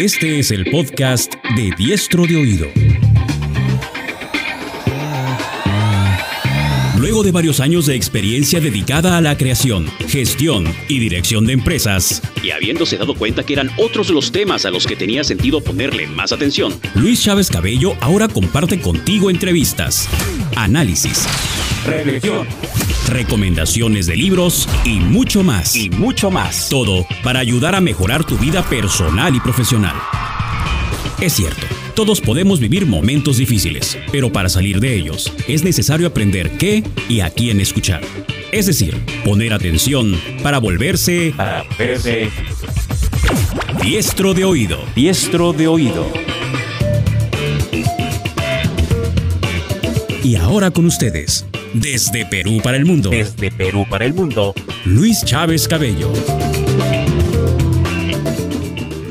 Este es el podcast de Diestro de Oído. Luego de varios años de experiencia dedicada a la creación, gestión y dirección de empresas, y habiéndose dado cuenta que eran otros los temas a los que tenía sentido ponerle más atención, Luis Chávez Cabello ahora comparte contigo entrevistas, análisis, reflexión, recomendaciones de libros y mucho más. Y mucho más. Todo para ayudar a mejorar tu vida personal y profesional. Es cierto, todos podemos vivir momentos difíciles, pero para salir de ellos es necesario aprender qué y a quién escuchar. Es decir, poner atención para volverse... Para volverse... Diestro de oído. Diestro de oído. Y ahora con ustedes, desde Perú para el mundo. Desde Perú para el mundo. Luis Chávez Cabello.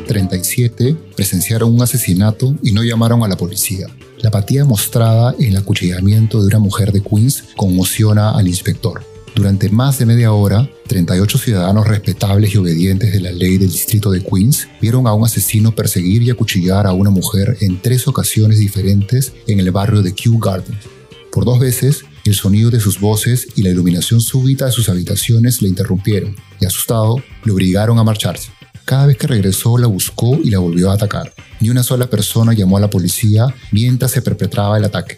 37 presenciaron un asesinato y no llamaron a la policía. La apatía mostrada en el acuchillamiento de una mujer de Queens conmociona al inspector. Durante más de media hora, 38 ciudadanos respetables y obedientes de la ley del distrito de Queens vieron a un asesino perseguir y acuchillar a una mujer en tres ocasiones diferentes en el barrio de Kew Gardens. Por dos veces, el sonido de sus voces y la iluminación súbita de sus habitaciones le interrumpieron y asustado, le obligaron a marcharse. Cada vez que regresó la buscó y la volvió a atacar. Ni una sola persona llamó a la policía mientras se perpetraba el ataque.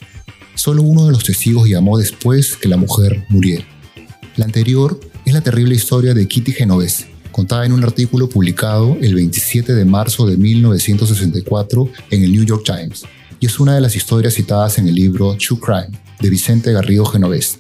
Solo uno de los testigos llamó después que la mujer muriera. La anterior es la terrible historia de Kitty Genovese, contada en un artículo publicado el 27 de marzo de 1964 en el New York Times, y es una de las historias citadas en el libro True Crime de Vicente Garrido Genovese.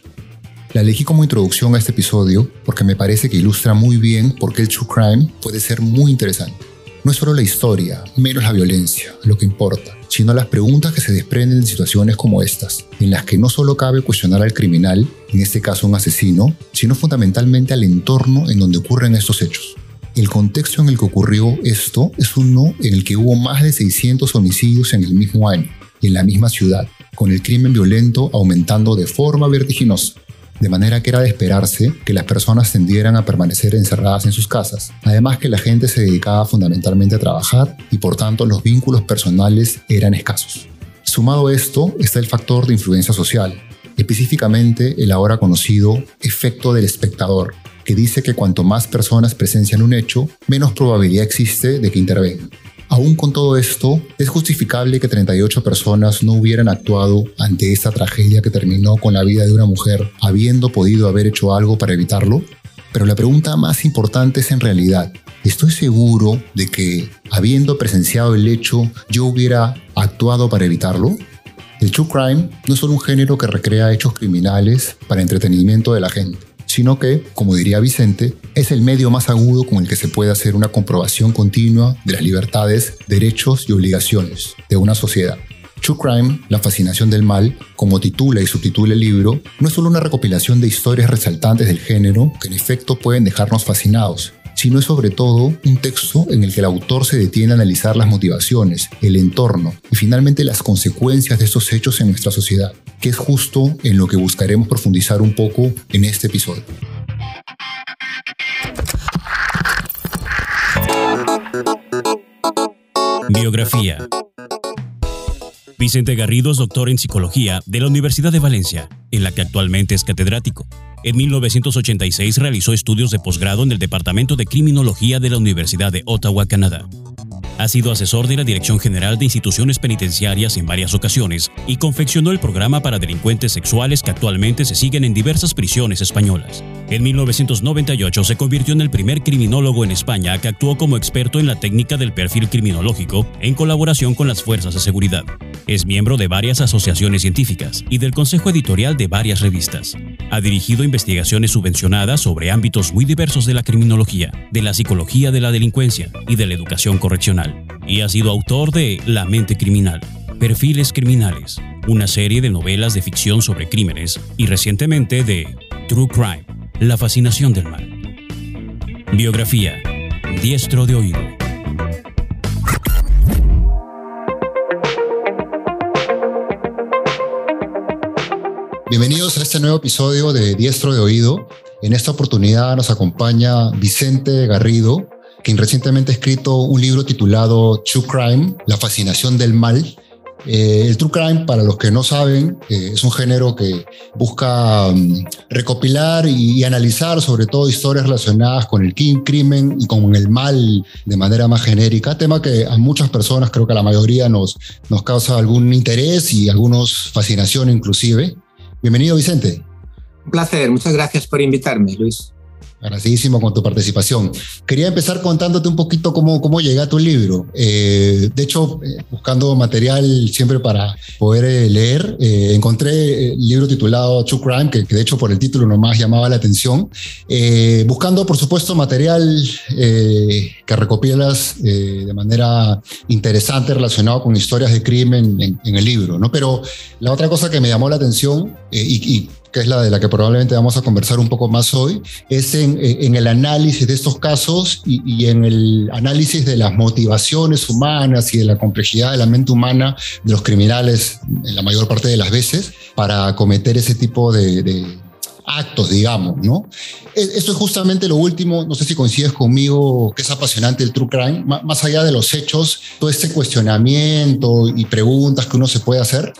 La elegí como introducción a este episodio porque me parece que ilustra muy bien por qué el true crime puede ser muy interesante. No es solo la historia, menos la violencia, lo que importa, sino las preguntas que se desprenden de situaciones como estas, en las que no solo cabe cuestionar al criminal, en este caso un asesino, sino fundamentalmente al entorno en donde ocurren estos hechos. El contexto en el que ocurrió esto es uno en el que hubo más de 600 homicidios en el mismo año, en la misma ciudad, con el crimen violento aumentando de forma vertiginosa de manera que era de esperarse que las personas tendieran a permanecer encerradas en sus casas. Además que la gente se dedicaba fundamentalmente a trabajar y por tanto los vínculos personales eran escasos. Sumado a esto está el factor de influencia social, específicamente el ahora conocido efecto del espectador, que dice que cuanto más personas presencian un hecho, menos probabilidad existe de que intervengan. Aún con todo esto, es justificable que 38 personas no hubieran actuado ante esta tragedia que terminó con la vida de una mujer, habiendo podido haber hecho algo para evitarlo. Pero la pregunta más importante es en realidad, ¿estoy seguro de que, habiendo presenciado el hecho, yo hubiera actuado para evitarlo? El true crime no es solo un género que recrea hechos criminales para entretenimiento de la gente sino que, como diría Vicente, es el medio más agudo con el que se puede hacer una comprobación continua de las libertades, derechos y obligaciones de una sociedad. True Crime, La fascinación del mal, como titula y subtitula el libro, no es solo una recopilación de historias resaltantes del género que en efecto pueden dejarnos fascinados, sino es sobre todo un texto en el que el autor se detiene a analizar las motivaciones, el entorno y finalmente las consecuencias de estos hechos en nuestra sociedad, que es justo en lo que buscaremos profundizar un poco en este episodio. Biografía Vicente Garrido es doctor en psicología de la Universidad de Valencia, en la que actualmente es catedrático. En 1986 realizó estudios de posgrado en el Departamento de Criminología de la Universidad de Ottawa, Canadá. Ha sido asesor de la Dirección General de Instituciones Penitenciarias en varias ocasiones y confeccionó el programa para delincuentes sexuales que actualmente se siguen en diversas prisiones españolas. En 1998 se convirtió en el primer criminólogo en España que actuó como experto en la técnica del perfil criminológico en colaboración con las fuerzas de seguridad. Es miembro de varias asociaciones científicas y del consejo editorial de varias revistas. Ha dirigido investigaciones subvencionadas sobre ámbitos muy diversos de la criminología, de la psicología de la delincuencia y de la educación correccional. Y ha sido autor de La mente criminal, Perfiles criminales, una serie de novelas de ficción sobre crímenes y recientemente de True Crime, La fascinación del mal. Biografía, Diestro de oído. Bienvenidos a este nuevo episodio de Diestro de Oído. En esta oportunidad nos acompaña Vicente Garrido, quien recientemente ha escrito un libro titulado True Crime, La fascinación del mal, eh, el true crime, para los que no saben, eh, es un género que busca mm, recopilar y, analizar sobre todo historias relacionadas con el crimen y con el mal de manera más genérica, tema que a muchas personas, creo que a la mayoría nos, causa algún interés y algunos fascinación inclusive. Bienvenido Vicente. Un placer, muchas gracias por invitarme, Luis. Agradecidísimo con tu participación. Quería empezar contándote un poquito cómo, cómo llegué a tu libro. Eh, de hecho, eh, buscando material siempre para poder eh, leer, encontré el libro titulado True Crime, que, de hecho por el título nomás llamaba la atención. buscando, por supuesto, material que recopilas de manera interesante relacionado con historias de crimen en, el libro. ¿no? Pero la otra cosa que me llamó la atención y, y que es la de la que probablemente vamos a conversar un poco más hoy, es en, el análisis de estos casos y, en el análisis de las motivaciones humanas y de la complejidad de la mente humana de los criminales en la mayor parte de las veces para cometer ese tipo de, de actos, digamos, ¿no? E, eso es justamente lo último, no sé si coincides conmigo, que es apasionante el true crime, más allá de los hechos, todo este cuestionamiento y preguntas que uno se puede hacer.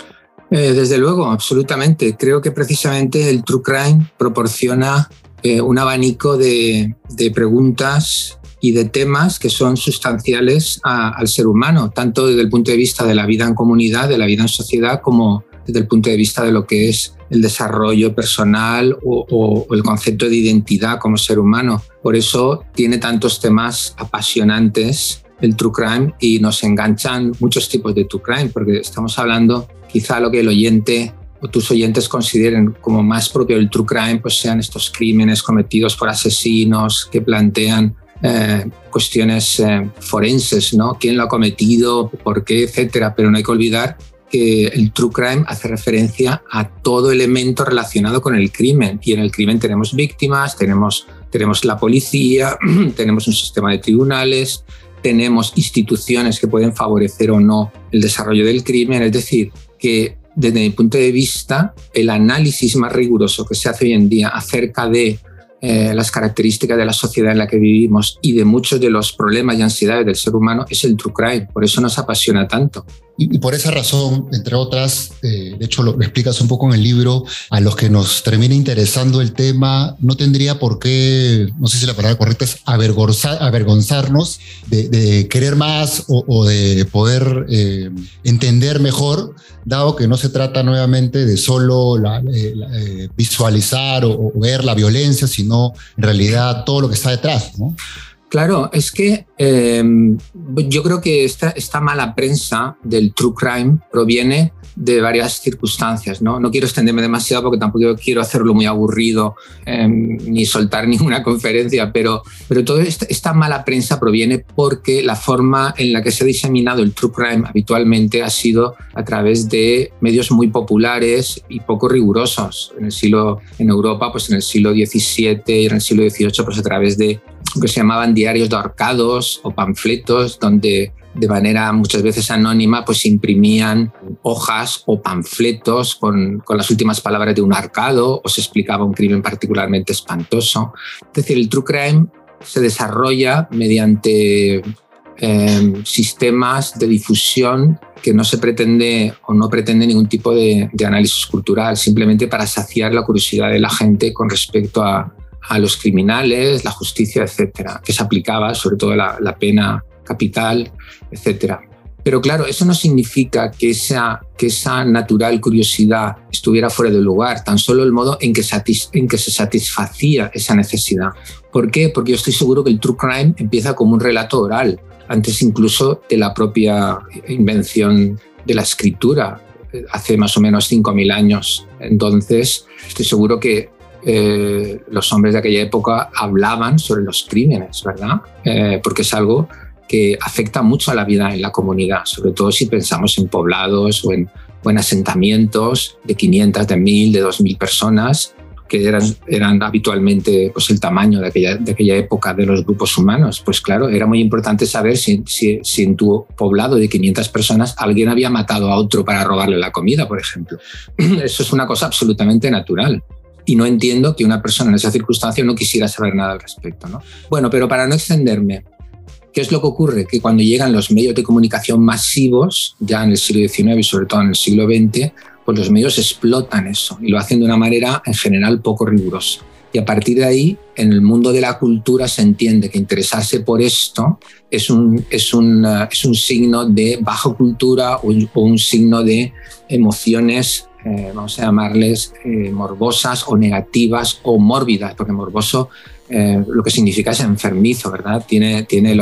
Eh, desde luego, absolutamente. Creo que precisamente el True Crime proporciona eh, un abanico de, preguntas y de temas que son sustanciales al ser humano, tanto desde el punto de vista de la vida en comunidad, de la vida en sociedad, como desde el punto de vista de lo que es el desarrollo personal o el concepto de identidad como ser humano. Por eso tiene tantos temas apasionantes el true crime y nos enganchan muchos tipos de true crime, porque estamos hablando quizá lo que el oyente o tus oyentes consideren como más propio del true crime, pues sean estos crímenes cometidos por asesinos que plantean eh, cuestiones eh, forenses, ¿no? ¿Quién lo ha cometido? ¿Por qué? Etcétera. Pero no hay que olvidar que el true crime hace referencia a todo elemento relacionado con el crimen. Y en el crimen tenemos víctimas, tenemos, tenemos la policía, tenemos un sistema de tribunales, tenemos instituciones que pueden favorecer o no el desarrollo del crimen. Es decir, que desde mi punto de vista, el análisis más riguroso que se hace hoy en día acerca de eh, las características de la sociedad en la que vivimos y de muchos de los problemas y ansiedades del ser humano es el true crime. Por eso nos apasiona tanto. Y, por esa razón, entre otras, eh, de hecho lo, explicas un poco en el libro, a los que nos termina interesando el tema, no tendría por qué, no sé si la palabra correcta es avergonzarnos de, querer más o, de poder eh, entender mejor, dado que no se trata nuevamente de solo visualizar o, ver la violencia, sino en realidad todo lo que está detrás. ¿no? Claro, es que eh, yo creo que esta, mala prensa del true crime proviene de varias circunstancias. No, no quiero extenderme demasiado porque tampoco quiero hacerlo muy aburrido eh, ni soltar ninguna conferencia, pero, pero toda esta, esta, mala prensa proviene porque la forma en la que se ha diseminado el true crime habitualmente ha sido a través de medios muy populares y poco rigurosos. En el siglo, en Europa, pues en el siglo XVII y en el siglo XVIII, pues a través de que se llamaban diarios de ahorcados o panfletos, donde de manera muchas veces anónima pues imprimían hojas o panfletos con, con, las últimas palabras de un arcado o se explicaba un crimen particularmente espantoso. Es decir, el true crime se desarrolla mediante em, sistemas de difusión que no se pretende o no pretende ningún tipo de, de análisis cultural, simplemente para saciar la curiosidad de la gente con respecto a, a los criminales, la justicia, etcétera, que se aplicaba sobre todo la, la pena capital, etcétera. Pero claro, eso no significa que esa, que esa natural curiosidad estuviera fuera de lugar, tan solo el modo en que, en que se satisfacía esa necesidad. ¿Por qué? Porque yo estoy seguro que el true crime empieza como un relato oral, antes incluso de la propia invención de la escritura, hace más o menos 5.000 años. Entonces, estoy seguro que eh, los hombres de aquella época hablaban sobre los crímenes, ¿verdad? Eh, porque es algo que afecta mucho a la vida en la comunidad, sobre todo si pensamos en poblados o en, asentamientos de 500, de 1000, de 2000 personas, que eran, habitualmente pues, el tamaño de aquella, época de los grupos humanos. Pues claro, era muy importante saber si, si, si, en tu poblado de 500 personas alguien había matado a otro para robarle la comida, por ejemplo. Eso es una cosa absolutamente natural y no entiendo que una persona en esa circunstancia no quisiera saber nada al respecto. ¿no? Bueno, pero para no extenderme, ¿Qué es lo que ocurre? Que cuando llegan los medios de comunicación masivos, ya en el siglo XIX y sobre todo en el siglo XX, pues los medios explotan eso y lo hacen de una manera en general poco rigurosa. Y a partir de ahí, en el mundo de la cultura se entiende que interesarse por esto es un, es un, es un signo de baja cultura o un, signo de emociones, eh, vamos a llamarles, eh, morbosas o negativas o mórbidas, porque morboso eh, lo que significa es enfermizo, ¿verdad? Tiene, tiene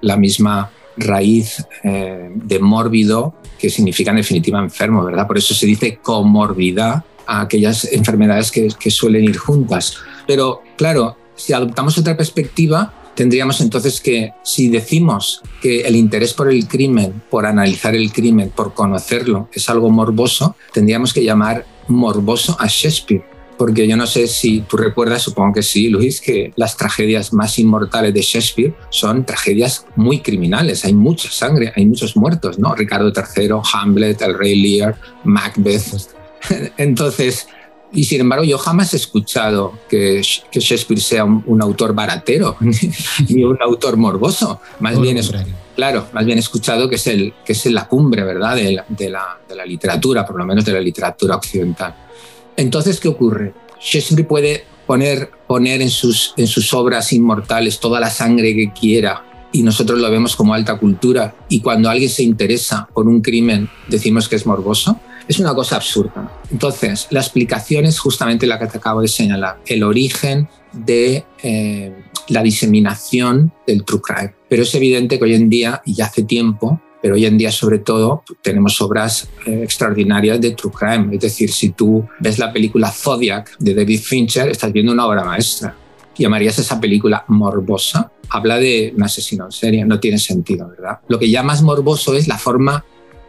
la misma raíz de mórbido que significa en definitiva enfermo, ¿verdad? Por eso se dice comorbidad a aquellas enfermedades que suelen ir juntas. Pero claro, si adoptamos otra perspectiva, tendríamos entonces que, si decimos que el interés por el crimen, por analizar el crimen, por conocerlo, es algo morboso, tendríamos que llamar morboso a Shakespeare. Porque yo no sé si tú recuerdas, supongo que sí, Luis, que las tragedias más inmortales de Shakespeare son tragedias muy criminales. Hay mucha sangre, hay muchos muertos, ¿no? Ricardo III, Hamlet, el Rey Lear, Macbeth. Entonces, y sin embargo, yo jamás he escuchado que, Shakespeare sea un, autor baratero ni un autor morboso. Más bien es, claro, más bien he escuchado que es, el, que es la cumbre, ¿verdad?, de la, de, la, de la literatura, por lo menos de la literatura occidental. Entonces, ¿qué ocurre? Shakespeare puede poner, poner en, sus, en sus obras inmortales toda la sangre que quiera y nosotros lo vemos como alta cultura y cuando alguien se interesa por un crimen decimos que es morboso. Es una cosa absurda. Entonces, la explicación es justamente la que te acabo de señalar, el origen de eh, la diseminación del true crime. Pero es evidente que hoy en día, y ya hace tiempo, pero hoy en día sobre todo tenemos obras eh, extraordinarias de true crime. Es decir, si tú ves la película Zodiac de David Fincher, estás viendo una obra maestra. ¿Llamarías esa película morbosa? Habla de un asesino en serie, no tiene sentido, ¿verdad? Lo que llamas morboso es la forma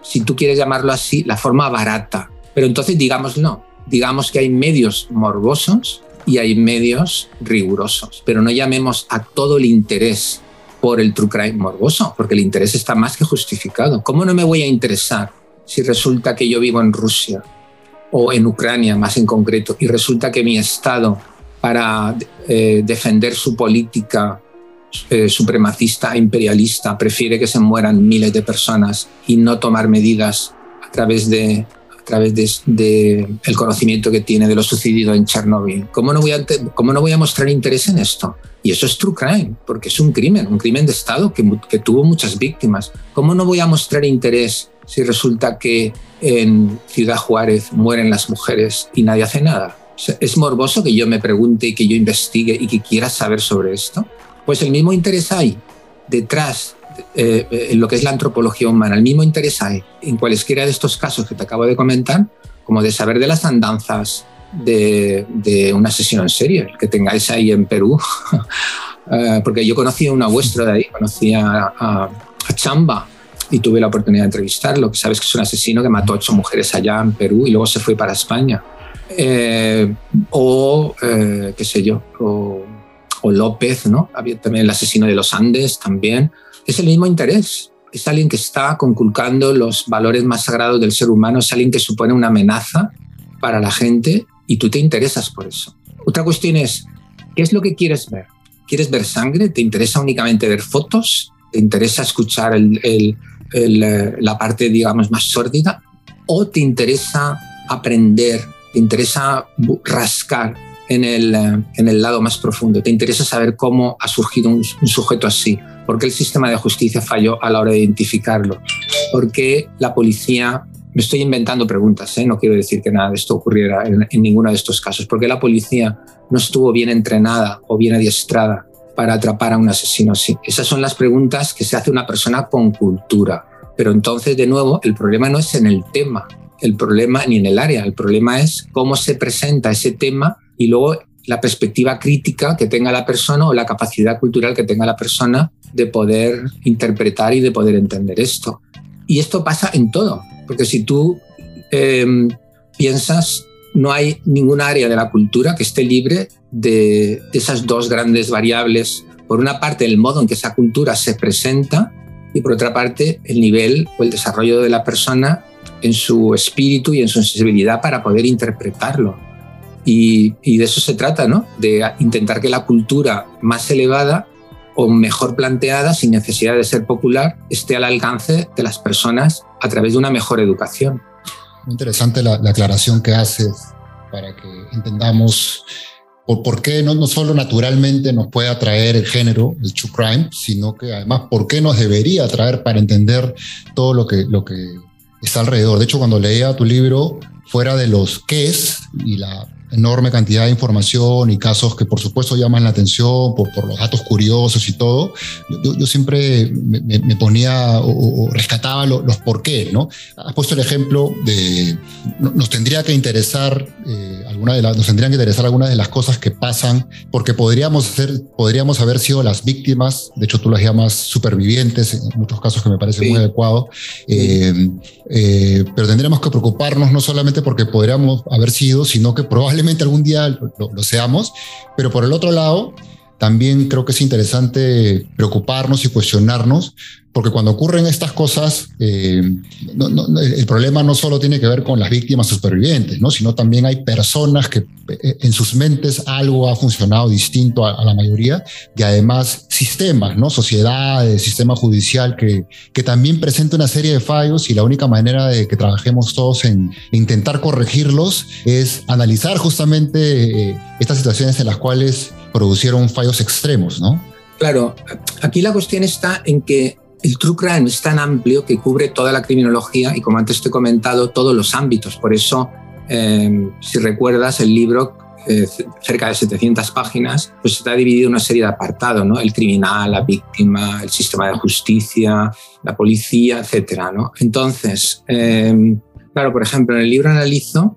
si tú quieres llamarlo así, la forma barata. Pero entonces digamos no, digamos que hay medios morbosos y hay medios rigurosos, pero no llamemos a todo el interés por el true crime morboso, porque el interés está más que justificado. ¿Cómo no me voy a interesar si resulta que yo vivo en Rusia o en Ucrania más en concreto y resulta que mi Estado para eh, defender su política eh, supremacista e imperialista prefiere que se mueran miles de personas y no tomar medidas a través de a través de, el conocimiento que tiene de lo sucedido en Chernobyl. ¿Cómo no, voy a, ¿Cómo no voy a mostrar interés en esto? Y eso es true crime, porque es un crimen, un crimen de Estado que, que tuvo muchas víctimas. ¿Cómo no voy a mostrar interés si resulta que en Ciudad Juárez mueren las mujeres y nadie hace nada? ¿Es morboso que yo me pregunte y que yo investigue y que quiera saber sobre esto? Pues el mismo interés hay detrás eh, en lo que es la antropología humana, el mismo interés hay en cualesquiera de estos casos que te acabo de comentar, como de saber de las andanzas de, un asesino en serie, que tengáis ahí en Perú. Eh, porque yo conocí a una vuestra de ahí, conocí a, Chamba y tuve la oportunidad de entrevistarlo, que sabes que es un asesino que mató a ocho mujeres allá en Perú y luego se fue para España. Eh, o, qué sé yo, o o López, ¿no? Había también el asesino de los Andes también. Es el mismo interés. Es alguien que está conculcando los valores más sagrados del ser humano, es alguien que supone una amenaza para la gente y tú te interesas por eso. Otra cuestión es, ¿qué es lo que quieres ver? ¿Quieres ver sangre? ¿Te interesa únicamente ver fotos? ¿Te interesa escuchar el, la parte, digamos, más sórdida? ¿O te interesa aprender? ¿Te interesa rascar en el, eh, en el lado más profundo. Te interesa saber cómo ha surgido un, sujeto así, por qué el sistema de justicia falló a la hora de identificarlo, por qué la policía... Me estoy inventando preguntas, ¿eh? no quiero decir que nada de esto ocurriera en, en ninguno de estos casos. ¿Por qué la policía no estuvo bien entrenada o bien adiestrada para atrapar a un asesino así? Esas son las preguntas que se hace una persona con cultura. Pero entonces, de nuevo, el problema no es en el tema, el problema ni en el área, el problema es cómo se presenta ese tema y luego la perspectiva crítica que tenga la persona o la capacidad cultural que tenga la persona de poder interpretar y de poder entender esto. Y esto pasa en todo, porque si tú em, piensas, no hay ninguna área de la cultura que esté libre de, de esas dos grandes variables. Por una parte, el modo en que esa cultura se presenta y por otra parte, el nivel o el desarrollo de la persona en su espíritu y en su sensibilidad para poder interpretarlo. Y, de eso se trata, ¿no? De intentar que la cultura más elevada o mejor planteada, sin necesidad de ser popular, esté al alcance de las personas a través de una mejor educación. Muy interesante la, aclaración que haces para que entendamos por, por qué no, no, solo naturalmente nos puede atraer el género, el true crime, sino que además por qué nos debería atraer para entender todo lo que, lo que está alrededor. De hecho, cuando leía tu libro, fuera de los qué es y la enorme cantidad de información y casos que por supuesto llaman la atención por, por los datos curiosos y todo, yo, yo siempre me, ponía o, rescataba los por qué, ¿no? Has puesto el ejemplo de, nos tendría que interesar, eh, alguna de las, nos tendrían que interesar algunas de las cosas que pasan, porque podríamos, ser, podríamos haber sido las víctimas, de hecho tú las llamas supervivientes, en muchos casos que me parece muy adecuado, eh, eh, pero tendríamos que preocuparnos no solamente porque podríamos haber sido, sino que probablemente probablemente algún día lo, seamos, pero por el otro lado, también creo que es interesante preocuparnos y cuestionarnos porque cuando ocurren estas cosas, eh, el problema no solo tiene que ver con las víctimas supervivientes, ¿no? sino también hay personas que eh, en sus mentes algo ha funcionado distinto a, la mayoría y además sistemas, ¿no? sociedades, sistema judicial que, que también presenta una serie de fallos y la única manera de que trabajemos todos en intentar corregirlos es analizar justamente eh, estas situaciones en las cuales producieron fallos extremos, ¿no? Claro, aquí la cuestión está en que el true crime es tan amplio que cubre toda la criminología y, como antes te he comentado, todos los ámbitos. Por eso, em, si recuerdas, el libro, eh, cerca de 700 páginas, pues está dividido en una serie de apartados, ¿no? El criminal, la víctima, el sistema de justicia, la policía, etc. ¿no? Entonces, em, claro, por ejemplo, en el libro analizo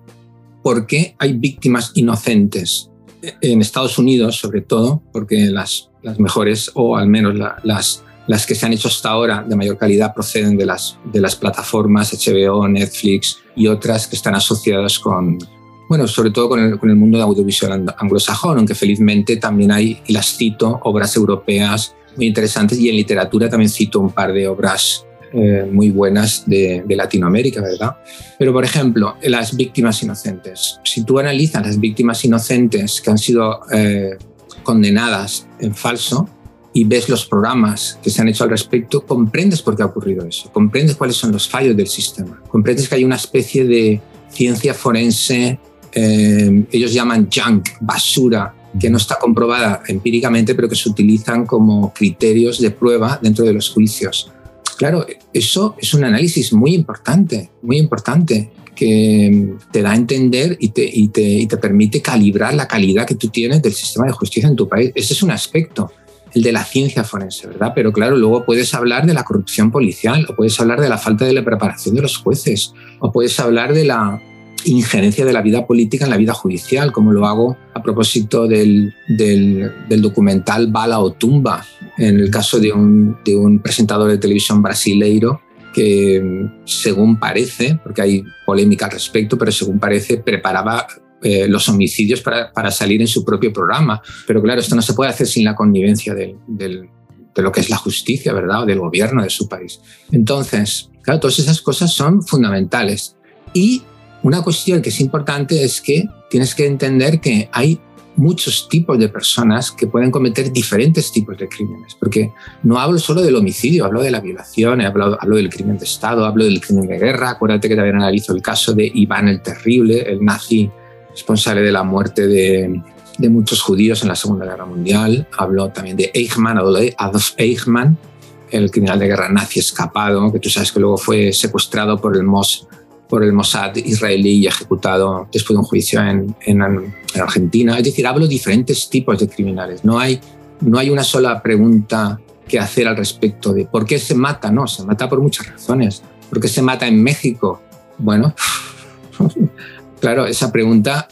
por qué hay víctimas inocentes en Estados Unidos, sobre todo, porque las, las mejores, o al menos las las que se han hecho hasta ahora de mayor calidad proceden de las, de las plataformas HBO, Netflix y otras que están asociadas con, bueno, sobre todo con el, con el mundo de audiovisual anglosajón, aunque felizmente también hay, y las cito, obras europeas muy interesantes y en literatura también cito un par de obras eh, muy buenas de, de, Latinoamérica, ¿verdad? Pero, por ejemplo, las víctimas inocentes. Si tú analizas las víctimas inocentes que han sido eh, condenadas en falso, y ves los programas que se han hecho al respecto, comprendes por qué ha ocurrido eso, comprendes cuáles son los fallos del sistema, comprendes que hay una especie de ciencia forense, eh, ellos llaman junk, basura, que no está comprobada empíricamente, pero que se utilizan como criterios de prueba dentro de los juicios. Claro, eso es un análisis muy importante, muy importante, que te da a entender y te, permite calibrar la calidad que tú tienes del sistema de justicia en tu país. Ese es un aspecto el de la ciencia forense, ¿verdad? Pero claro, luego puedes hablar de la corrupción policial, o puedes hablar de la falta de la preparación de los jueces, o puedes hablar de la injerencia de la vida política en la vida judicial, como lo hago a propósito del, documental Bala o Tumba, en el caso de un, de un presentador de televisión brasileiro que, según parece, porque hay polémica al respecto, pero según parece, preparaba eh, los homicidios para, para, salir en su propio programa. Pero claro, esto no se puede hacer sin la connivencia del, del, de lo que es la justicia, ¿verdad? O del gobierno de su país. Entonces, claro, todas esas cosas son fundamentales. Y una cuestión que es importante es que tienes que entender que hay muchos tipos de personas que pueden cometer diferentes tipos de crímenes, porque no hablo solo del homicidio, hablo de la violación, hablo, hablo del crimen de Estado, hablo del crimen de guerra. Acuérdate que también analizo el caso de Iván el Terrible, el nazi responsable de la muerte de, de muchos judíos en la Segunda Guerra Mundial. Habló también de Eichmann, Adolf Eichmann, el criminal de guerra nazi escapado, que tú sabes que luego fue secuestrado por el, Mos, por el Mossad israelí y ejecutado después de un juicio en, en, en, Argentina. Es decir, hablo de diferentes tipos de criminales. No hay, no hay una sola pregunta que hacer al respecto de por qué se mata. No, se mata por muchas razones. ¿Por qué se mata en México? Bueno, Claro, esa pregunta,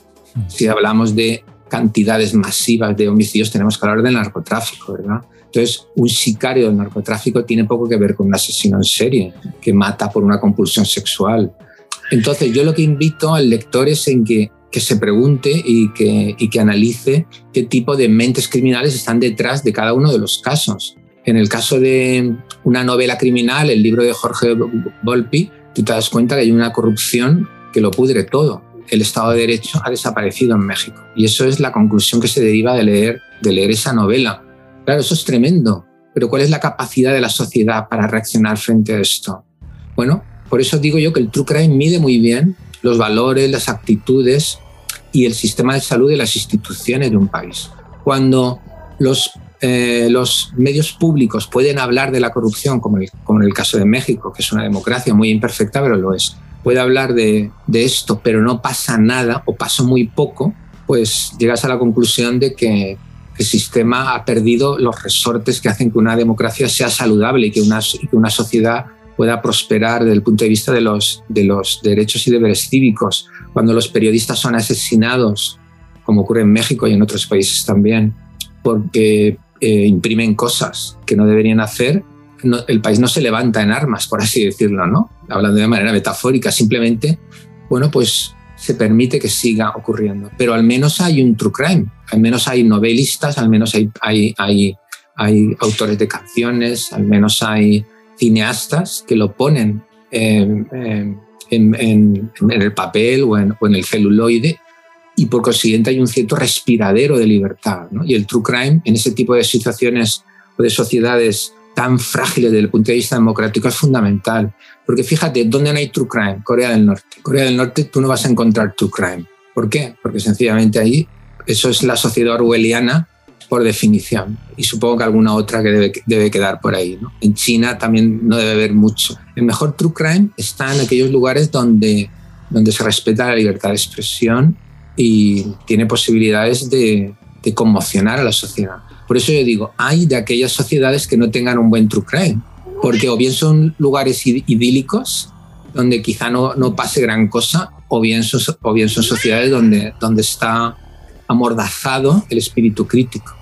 si hablamos de cantidades masivas de homicidios, tenemos que hablar del narcotráfico, ¿verdad? Entonces, un sicario del narcotráfico tiene poco que ver con un asesino en serie que mata por una compulsión sexual. Entonces, yo lo que invito al lector es en que, se pregunte y que, analice qué tipo de mentes criminales están detrás de cada uno de los casos. En el caso de una novela criminal, el libro de Jorge Volpi, tú te das cuenta que hay una corrupción que lo pudre todo el Estado de Derecho ha desaparecido en México. Y eso es la conclusión que se deriva de leer esa novela. Claro, eso es tremendo. Pero ¿cuál es la capacidad de la sociedad para reaccionar frente a esto? Bueno, por eso digo yo que el True Crime mide muy bien los valores, las actitudes y el sistema de salud de las instituciones de un país. Cuando los, eh, los medios públicos pueden hablar de la corrupción, como, como en el caso de México, que es una democracia muy imperfecta, pero lo es, puede hablar de, de esto, pero no pasa nada o pasa muy poco, pues llegas a la conclusión de que el sistema ha perdido los resortes que hacen que una democracia sea saludable y que una, que una sociedad pueda prosperar desde el punto de vista de los, de los derechos y deberes cívicos. Cuando los periodistas son asesinados, como ocurre en México y en otros países también, porque eh, imprimen cosas que no deberían hacer, el país no se levanta en armas, por así decirlo, ¿no? Hablando de manera metafórica, simplemente, bueno, pues se permite que siga ocurriendo. Pero al menos hay un true crime, al menos hay novelistas, al menos hay, hay, hay autores de canciones, al menos hay cineastas que lo ponen en, en, en, el papel o en, el celuloide y por consiguiente hay un cierto respiradero de libertad. Y el true crime en ese tipo de situaciones o de sociedades tan frágiles desde el punto de vista democrático es fundamental. Porque fíjate, ¿dónde no hay true crime? Corea del Norte. Corea del Norte tú no vas a encontrar true crime. ¿Por qué? Porque sencillamente ahí eso es la sociedad orwelliana por definición. Y supongo que alguna otra que debe, debe quedar por ahí. En China también no debe haber mucho. El mejor true crime está en aquellos lugares donde, donde se respeta la libertad de expresión y tiene posibilidades de, de conmocionar a la sociedad. Por eso yo digo, hay de aquellas sociedades que no tengan un buen true crime, porque o bien son lugares idílicos, donde quizá no, no pase gran cosa, o bien son, o bien son sociedades donde, donde está amordazado el espíritu crítico.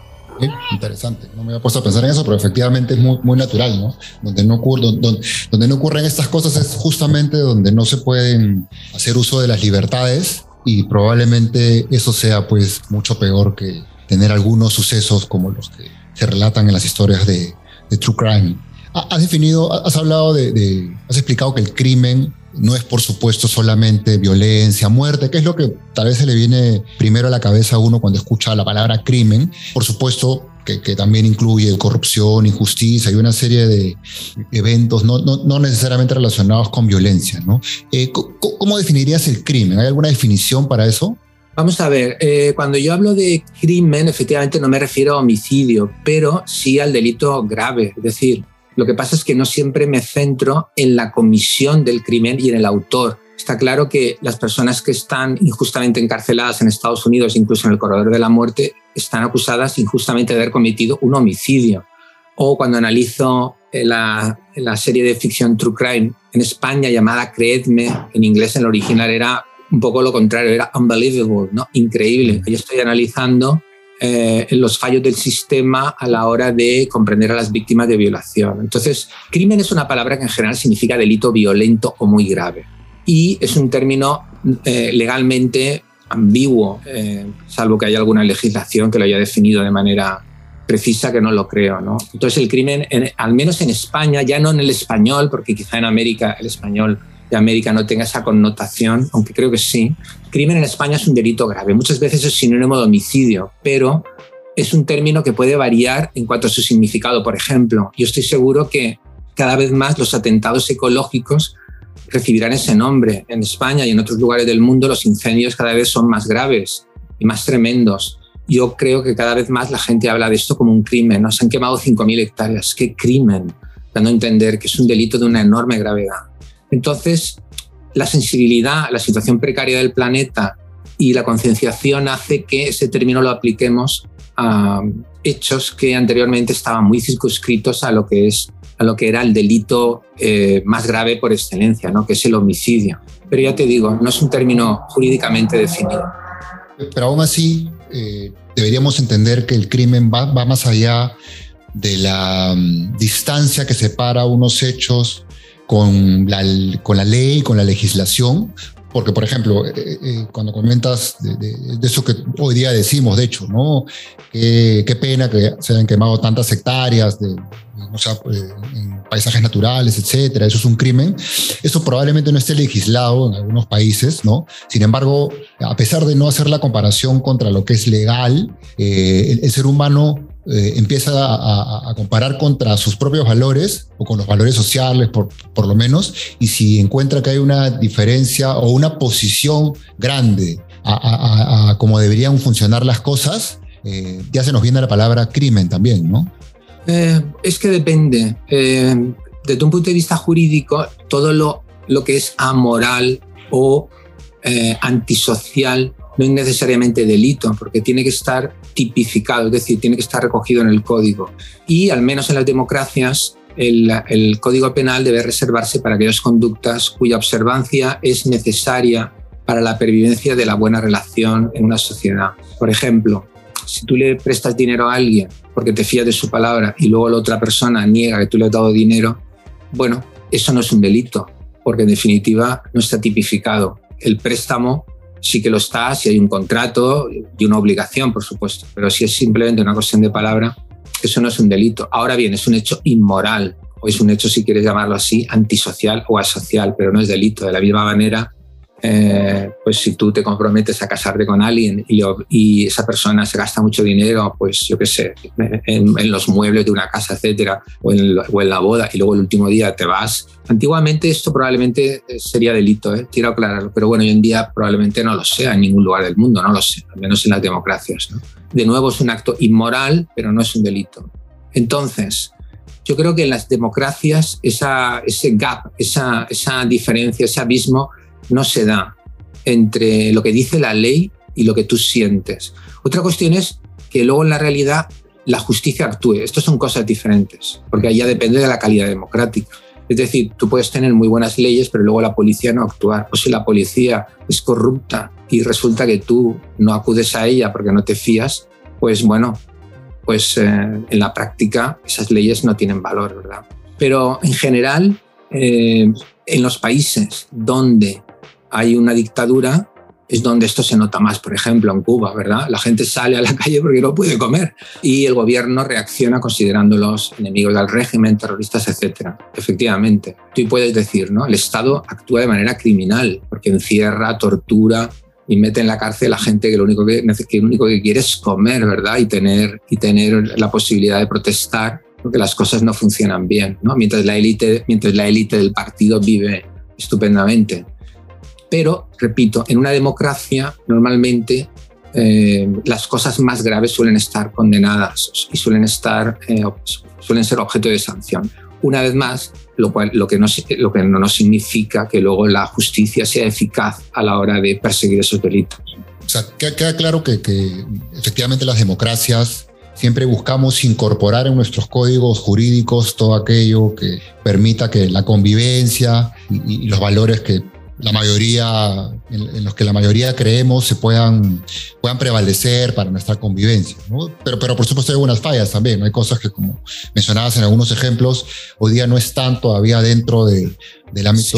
Interesante, no me había puesto a pensar en eso, pero efectivamente es muy, muy natural, ¿no? Donde no, ocurre, donde, donde no ocurren estas cosas es justamente donde no se pueden hacer uso de las libertades y probablemente eso sea pues mucho peor que, tener algunos sucesos como los que se relatan en las historias de, True Crime. Has definido, has hablado de, has explicado que el crimen no es por supuesto solamente violencia, muerte, que es lo que tal vez se le viene primero a la cabeza a uno cuando escucha la palabra crimen. Por supuesto que, también incluye corrupción, injusticia y una serie de eventos no, no, necesariamente relacionados con violencia. ¿no? Eh, ¿Cómo definirías el crimen? ¿Hay alguna definición para eso? Vamos a ver, eh, cuando yo hablo de crimen, efectivamente no me refiero a homicidio, pero sí al delito grave. Es decir, lo que pasa es que no siempre me centro en la comisión del crimen y en el autor. Está claro que las personas que están injustamente encarceladas en Estados Unidos, incluso en el corredor de la muerte, están acusadas injustamente de haber cometido un homicidio. O cuando analizo eh, la, la serie de ficción True Crime en España llamada Creedme, en inglés en el original era un poco lo contrario, era unbelievable, ¿no? increíble. Yo estoy analizando eh, los fallos del sistema a la hora de comprender a las víctimas de violación. Entonces, crimen es una palabra que en general significa delito violento o muy grave. Y es un término eh, legalmente ambiguo, eh, salvo que haya alguna legislación que lo haya definido de manera precisa, que no lo creo. ¿no? Entonces, el crimen, al menos en España, ya no en el español, porque quizá en América el español de América no tenga esa connotación, aunque creo que sí. Crimen en España es un delito grave. Muchas veces es sinónimo de homicidio, pero es un término que puede variar en cuanto a su significado. Por ejemplo, yo estoy seguro que cada vez más los atentados ecológicos recibirán ese nombre. En España y en otros lugares del mundo los incendios cada vez son más graves y más tremendos. Yo creo que cada vez más la gente habla de esto como un crimen. Nos han quemado 5.000 hectáreas. ¡Qué crimen! Dando a entender que es un delito de una enorme gravedad. Entonces, la sensibilidad, la situación precaria del planeta y la concienciación hace que ese término lo apliquemos a hechos que anteriormente estaban muy circunscritos a lo que es a lo que era el delito eh, más grave por excelencia, ¿no? que es el homicidio. Pero ya te digo, no es un término jurídicamente definido. Pero aún así, eh, deberíamos entender que el crimen va, más allá de la um, distancia que separa unos hechos con la, con la ley, con la legislación, porque, por ejemplo, eh, eh, cuando comentas de, eso que hoy día decimos, de hecho, ¿no? Qué, pena que se hayan quemado tantas hectáreas de, o sea, eh, en paisajes naturales, etcétera, eso es un crimen. Eso probablemente no esté legislado en algunos países, ¿no? Sin embargo, a pesar de no hacer la comparación contra lo que es legal, el, ser humano eh, empieza a, comparar contra sus propios valores o con los valores sociales, por, por lo menos, y si encuentra que hay una diferencia o una posición grande a, cómo deberían funcionar las cosas, eh, ya se nos viene la palabra crimen también, ¿no? Eh, es que depende. desde un punto de vista jurídico, todo lo, lo que es amoral o antisocial no es necesariamente delito, porque tiene que estar tipificado, es decir, tiene que estar recogido en el código. Y al menos en las democracias, el, el código penal debe reservarse para aquellas conductas cuya observancia es necesaria para la pervivencia de la buena relación en una sociedad. Por ejemplo, si tú le prestas dinero a alguien porque te fías de su palabra y luego la otra persona niega que tú le has dado dinero, bueno, eso no es un delito, porque en definitiva no está tipificado. El préstamo sí que lo está si hay un contrato y una obligación, por supuesto, pero si es simplemente una cuestión de palabra, eso no es un delito. Ahora bien, es un hecho inmoral o es un hecho, si quieres llamarlo así, antisocial o asocial, pero no es delito. De la misma manera eh, pues si tú te comprometes a casarte con alguien y, esa persona se gasta mucho dinero, pues yo qué sé, en, los muebles de una casa, etcétera, o en, la boda, y luego el último día te vas. Antiguamente esto probablemente sería delito, ¿eh? quiero aclararlo, pero bueno, hoy en día probablemente no lo sea en ningún lugar del mundo, no lo sé, al menos en las democracias. De nuevo es un acto inmoral, pero no es un delito. Entonces, yo creo que en las democracias esa, ese gap, esa, esa diferencia, ese abismo, no se da entre lo que dice la ley y lo que tú sientes. Otra cuestión es que luego en la realidad la justicia actúe. Estas son cosas diferentes, porque allá depende de la calidad democrática. Es decir, tú puedes tener muy buenas leyes, pero luego la policía no actuar. O si la policía es corrupta y resulta que tú no acudes a ella porque no te fías, pues bueno, pues eh, en la práctica esas leyes no tienen valor, ¿verdad? Pero en general, eh, en los países donde hay una dictadura, es donde esto se nota más, por ejemplo, en Cuba, ¿verdad? La gente sale a la calle porque no puede comer y el gobierno reacciona considerándolos enemigos del régimen, terroristas, etc. Efectivamente, tú puedes decir, ¿no? El Estado actúa de manera criminal porque encierra, tortura y mete en la cárcel a gente que lo único que, que, lo único que quiere es comer, ¿verdad? Y tener, y tener la posibilidad de protestar porque las cosas no funcionan bien, ¿no? Mientras la élite, mientras la élite del partido vive estupendamente. Pero, repito, en una democracia normalmente eh, las cosas más graves suelen estar condenadas y suelen, estar, eh, suelen ser objeto de sanción. Una vez más, lo, cual, lo, que no, lo que no significa que luego la justicia sea eficaz a la hora de perseguir esos delitos. O sea, queda, claro que, efectivamente las democracias siempre buscamos incorporar en nuestros códigos jurídicos todo aquello que permita que la convivencia y los valores que la mayoría, en, los que la mayoría creemos se puedan, puedan prevalecer para nuestra convivencia. Pero, pero por supuesto hay algunas fallas también. Hay cosas que, como mencionabas en algunos ejemplos, hoy día no están todavía dentro de, del ámbito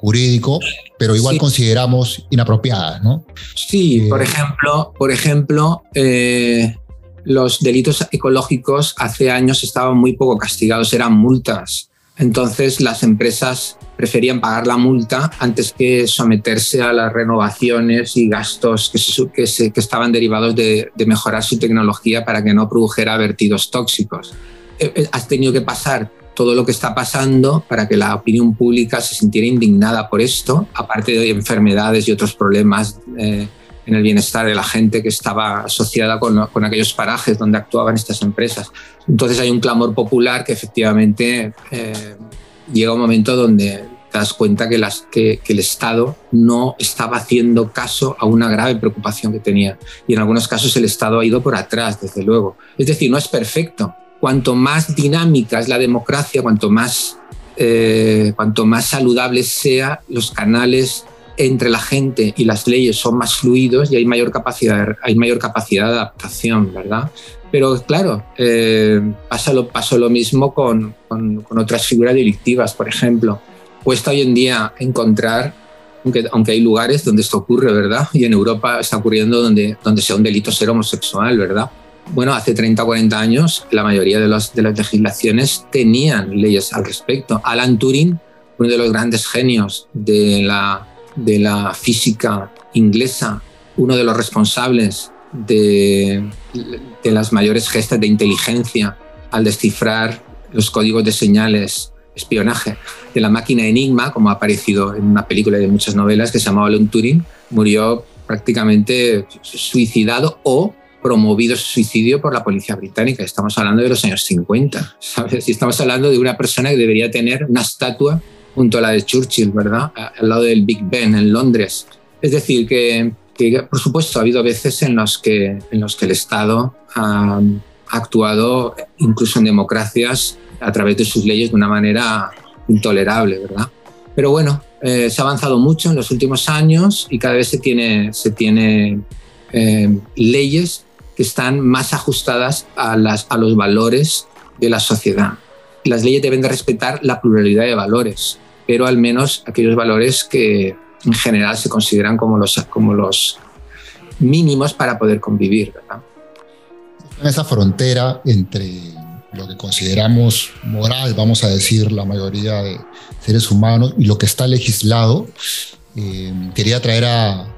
jurídico, pero igual consideramos inapropiadas. ¿no? Sí, eh, por ejemplo, por ejemplo eh, los delitos ecológicos hace años estaban muy poco castigados, eran multas. Entonces las empresas preferían pagar la multa antes que someterse a las renovaciones y gastos que, que, estaban derivados de, mejorar su tecnología para que no produjera vertidos tóxicos. Eh, eh, has tenido que pasar todo lo que está pasando para que la opinión pública se sintiera indignada por esto, aparte de enfermedades y otros problemas. Eh, en el bienestar de la gente que estaba asociada con, con, aquellos parajes donde actuaban estas empresas. Entonces hay un clamor popular que efectivamente eh, llega un momento donde te das cuenta que, el Estado no estaba haciendo caso a una grave preocupación que tenía. Y en algunos casos el Estado ha ido por atrás, desde luego. Es decir, no es perfecto. Cuanto más dinámica es la democracia, cuanto más, eh, cuanto más saludables sean los canales entre la gente y las leyes son más fluidos y hay mayor capacidad, hay mayor capacidad de adaptación, ¿verdad? Pero claro, eh, pasa, lo, lo mismo con, con, otras figuras delictivas, por ejemplo. Cuesta hoy en día encontrar, aunque, aunque, hay lugares donde esto ocurre, ¿verdad? Y en Europa está ocurriendo donde, donde sea un delito ser homosexual, ¿verdad? Bueno, hace 30 o 40 años la mayoría de, los, de las legislaciones tenían leyes al respecto. Alan Turing, uno de los grandes genios de la de la física inglesa, uno de los responsables de, las mayores gestas de inteligencia al descifrar los códigos de señales espionaje de la máquina Enigma, como ha aparecido en una película de muchas novelas que se llamaba Alan Turing, murió prácticamente suicidado o promovido su suicidio por la policía británica. Estamos hablando de los años 50, ¿sabes? Y estamos hablando de una persona que debería tener una estatua junto a la de Churchill, ¿verdad? Al lado del Big Ben en Londres. Es decir, que, por supuesto ha habido veces en los que, en los que el Estado ha actuado incluso en democracias a través de sus leyes de una manera intolerable, ¿verdad? Pero bueno, eh, se ha avanzado mucho en los últimos años y cada vez se tiene, se tiene eh, leyes que están más ajustadas a, las, a los valores de la sociedad. Las leyes deben de respetar la pluralidad de valores, pero al menos aquellos valores que en general se consideran como los, como los mínimos para poder convivir. ¿verdad? Esa frontera entre lo que consideramos moral, vamos a decir, la mayoría de seres humanos, y lo que está legislado, eh, quería traer a,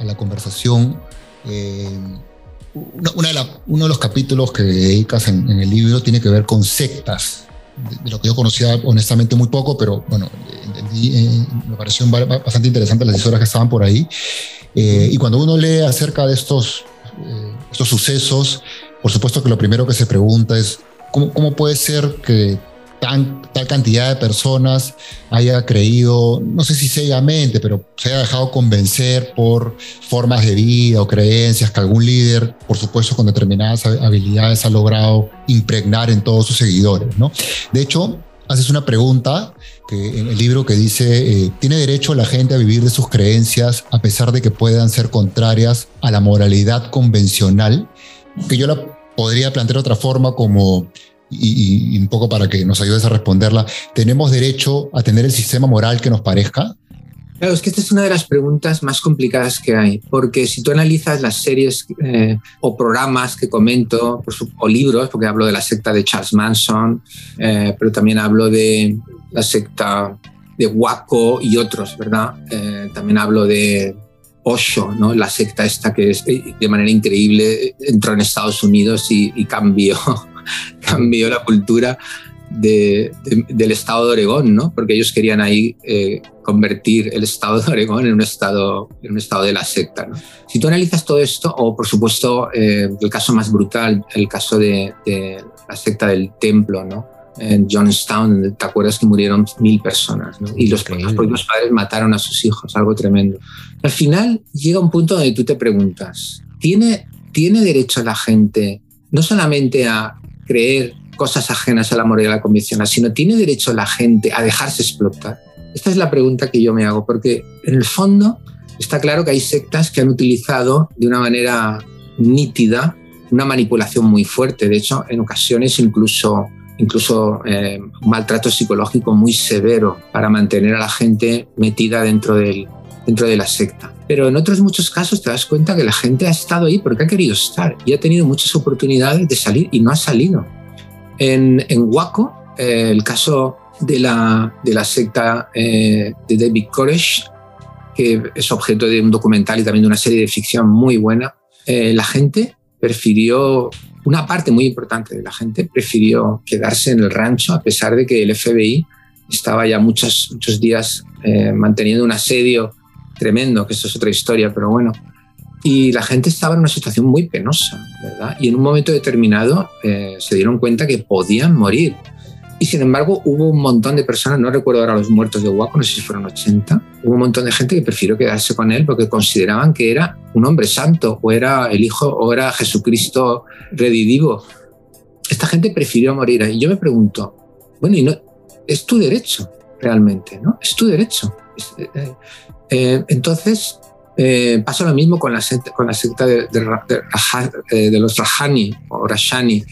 la conversación eh, una, de uno de los capítulos que dedicas en, el libro tiene que ver con sectas, de, lo que yo conocía honestamente muy poco, pero bueno, eh, me pareció bastante interesante las historias que estaban por ahí. y cuando uno lee acerca de estos, estos sucesos, por supuesto que lo primero que se pregunta es ¿Cómo, puede ser que tal cantidad de personas haya creído, no sé si ciegamente, pero se haya dejado convencer por formas de vida o creencias que algún líder, por supuesto con determinadas habilidades, ha logrado impregnar en todos sus seguidores? ¿no? De hecho, haces una pregunta que en el libro que dice, eh, ¿tiene derecho la gente a vivir de sus creencias a pesar de que puedan ser contrarias a la moralidad convencional? Que yo la podría plantear de otra forma como, y, un poco para que nos ayudes a responderla, ¿tenemos derecho a tener el sistema moral que nos parezca? Claro, es que esta es una de las preguntas más complicadas que hay, porque si tú analizas las series eh, o programas que comento, o libros, porque hablo de la secta de Charles Manson, eh, pero también hablo de la secta de Waco y otros, ¿verdad? Eh, también hablo de Osho, ¿no? la secta esta que es, eh, de manera increíble entró en Estados Unidos y, cambió, cambió la cultura del estado de Oregón, ¿no? porque ellos querían ahí eh, convertir el estado de Oregón en un estado, en un estado de la secta. ¿no? Si tú analizas todo esto, o por supuesto eh, el caso más brutal, el caso de, de la secta del templo, ¿no? en Johnstown, ¿te acuerdas que murieron mil personas? Y los, propios padres mataron a sus hijos, algo tremendo. Al final llega un punto donde tú te preguntas, ¿tiene, ¿tiene derecho la gente no solamente a creer cosas ajenas a la moralidad convencional, sino tiene derecho la gente a dejarse explotar? Esta es la pregunta que yo me hago, porque en el fondo está claro que hay sectas que han utilizado de una manera nítida una manipulación muy fuerte. De hecho, en ocasiones incluso incluso eh, maltrato psicológico muy severo para mantener a la gente metida dentro, del, dentro de la secta. Pero en otros muchos casos te das cuenta que la gente ha estado ahí porque ha querido estar y ha tenido muchas oportunidades de salir y no ha salido. En, en Waco, eh, el caso de la, de la secta eh, de David Koresh, que es objeto de un documental y también de una serie de ficción muy buena, la gente prefirió una parte muy importante de la gente prefirió quedarse en el rancho a pesar de que el FBI estaba ya muchos, muchos días eh, manteniendo un asedio tremendo, que eso es otra historia, pero bueno. Y la gente estaba en una situación muy penosa, ¿verdad? Y en un momento determinado eh, se dieron cuenta que podían morir. Y sin embargo, hubo un montón de personas, no recuerdo ahora los muertos de Waco, no sé si fueron 80, hubo un montón de gente que prefirió quedarse con él porque consideraban que era un hombre santo, o era el Hijo, o era Jesucristo redivivo. Esta gente prefirió morir. Y yo me pregunto, bueno, y no, es tu derecho realmente, ¿no? Es tu derecho. Eh, eh, entonces, eh, pasa lo mismo con la secta, secta de, los Rajani o Rashani,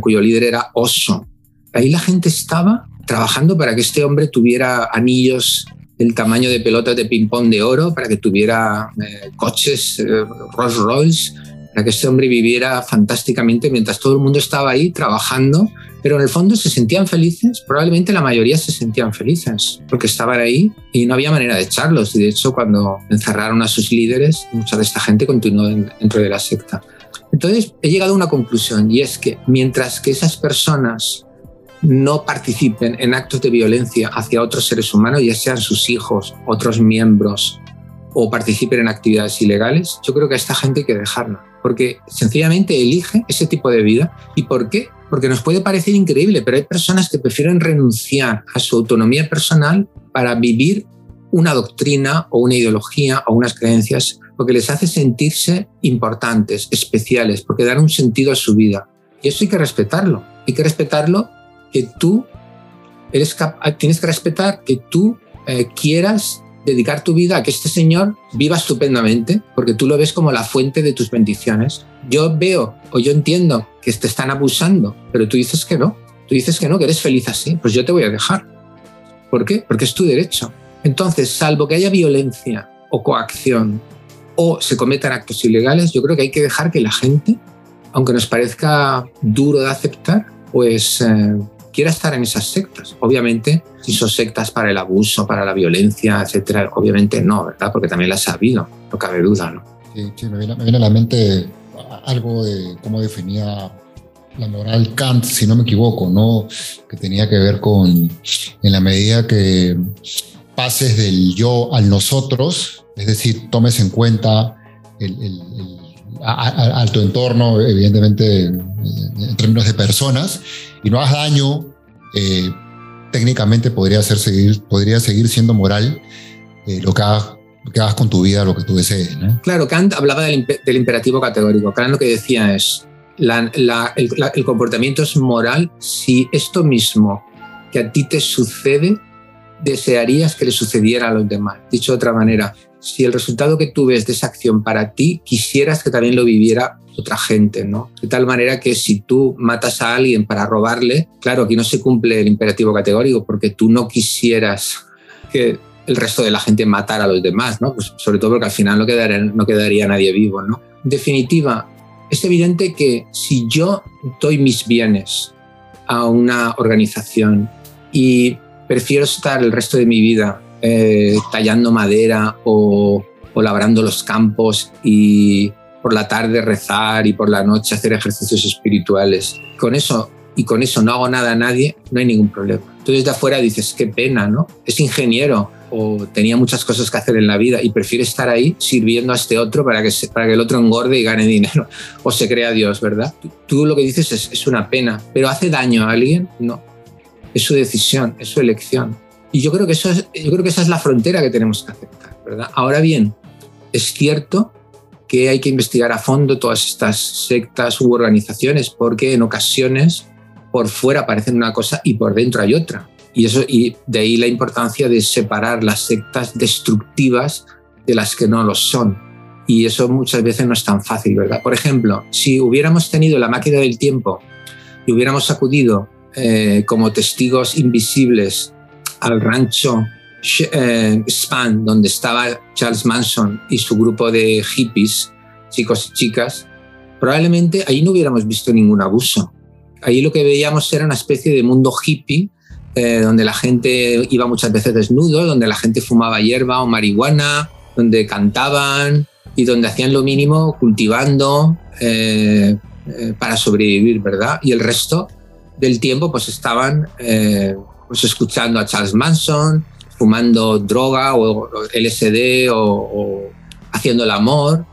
cuyo líder era Oso. Ahí la gente estaba trabajando para que este hombre tuviera anillos del tamaño de pelotas de ping-pong de oro, para que tuviera eh, coches eh, Rolls Royce, para que este hombre viviera fantásticamente mientras todo el mundo estaba ahí trabajando, pero en el fondo se sentían felices, probablemente la mayoría se sentían felices, porque estaban ahí y no había manera de echarlos. Y de hecho, cuando encerraron a sus líderes, mucha de esta gente continuó dentro de la secta. Entonces he llegado a una conclusión y es que mientras que esas personas no participen en actos de violencia hacia otros seres humanos, ya sean sus hijos, otros miembros, o participen en actividades ilegales, yo creo que a esta gente hay que dejarla, porque sencillamente elige ese tipo de vida. ¿Y por qué? Porque nos puede parecer increíble, pero hay personas que prefieren renunciar a su autonomía personal para vivir una doctrina o una ideología o unas creencias, porque les hace sentirse importantes, especiales, porque dan un sentido a su vida. Y eso hay que respetarlo. Hay que respetarlo que tú eres tienes que respetar que tú eh, quieras dedicar tu vida a que este señor viva estupendamente, porque tú lo ves como la fuente de tus bendiciones. Yo veo o yo entiendo que te están abusando, pero tú dices que no. Tú dices que no, que eres feliz así. Pues yo te voy a dejar. ¿Por qué? Porque es tu derecho. Entonces, salvo que haya violencia o coacción o se cometan actos ilegales, yo creo que hay que dejar que la gente, aunque nos parezca duro de aceptar, pues eh, quiera estar en esas sectas. Obviamente, si son sectas para el abuso, para la violencia, etcétera, obviamente no, ¿verdad? Porque también las ha habido, no cabe duda, ¿no? Sí, me, viene, a la mente algo de cómo definía la moral Kant, si no me equivoco, ¿no? Que tenía que ver con, en la medida que pases del yo al nosotros, es decir, tomes en cuenta el, a, tu entorno, evidentemente en términos de personas, y no hagas daño, eh, técnicamente podría, seguir, podría seguir siendo moral eh, lo, que hagas, con tu vida, lo que tú desees. Claro, Kant hablaba del, imperativo categórico. Kant lo que decía es, el comportamiento es moral si esto mismo que a ti te sucede desearías que le sucediera a los demás. Dicho de otra manera, si el resultado que tú ves de esa acción para ti, quisieras que también lo viviera otra gente, ¿no? De tal manera que si tú matas a alguien para robarle, claro, aquí no se cumple el imperativo categórico porque tú no quisieras que el resto de la gente matara a los demás, ¿no? Pues sobre todo porque al final no quedaría, no quedaría nadie vivo, ¿no? En definitiva, es evidente que si yo doy mis bienes a una organización y prefiero estar el resto de mi vida eh, tallando madera o, labrando los campos y por la tarde rezar y por la noche hacer ejercicios espirituales. Con eso y con eso no hago nada a nadie, no hay ningún problema. Entonces de afuera dices, qué pena, ¿no? Es ingeniero o tenía muchas cosas que hacer en la vida y prefiere estar ahí sirviendo a este otro para que, para que el otro engorde y gane dinero o se crea Dios, ¿verdad? Tú, lo que dices es, es una pena, pero ¿hace daño a alguien? No. Es su decisión, es su elección. Y yo creo que, eso yo creo que esa es la frontera que tenemos que aceptar, ¿verdad? Ahora bien, es cierto que hay que investigar a fondo todas estas sectas u organizaciones porque en ocasiones por fuera parecen una cosa y por dentro hay otra. Y, eso, y de ahí la importancia de separar las sectas destructivas de las que no lo son. Y eso muchas veces no es tan fácil, ¿verdad? Por ejemplo, si hubiéramos tenido la máquina del tiempo y hubiéramos acudido eh, como testigos invisibles al rancho eh, Span, donde estaba Charles Manson y su grupo de hippies, chicos y chicas, probablemente ahí no hubiéramos visto ningún abuso. Ahí lo que veíamos era una especie de mundo hippie, eh, donde la gente iba muchas veces desnudo, donde la gente fumaba hierba o marihuana, donde cantaban y donde hacían lo mínimo cultivando eh, para sobrevivir, ¿verdad? Y el resto del tiempo pues estaban pues, escuchando a Charles Manson, fumando droga o LSD o, haciendo el amor.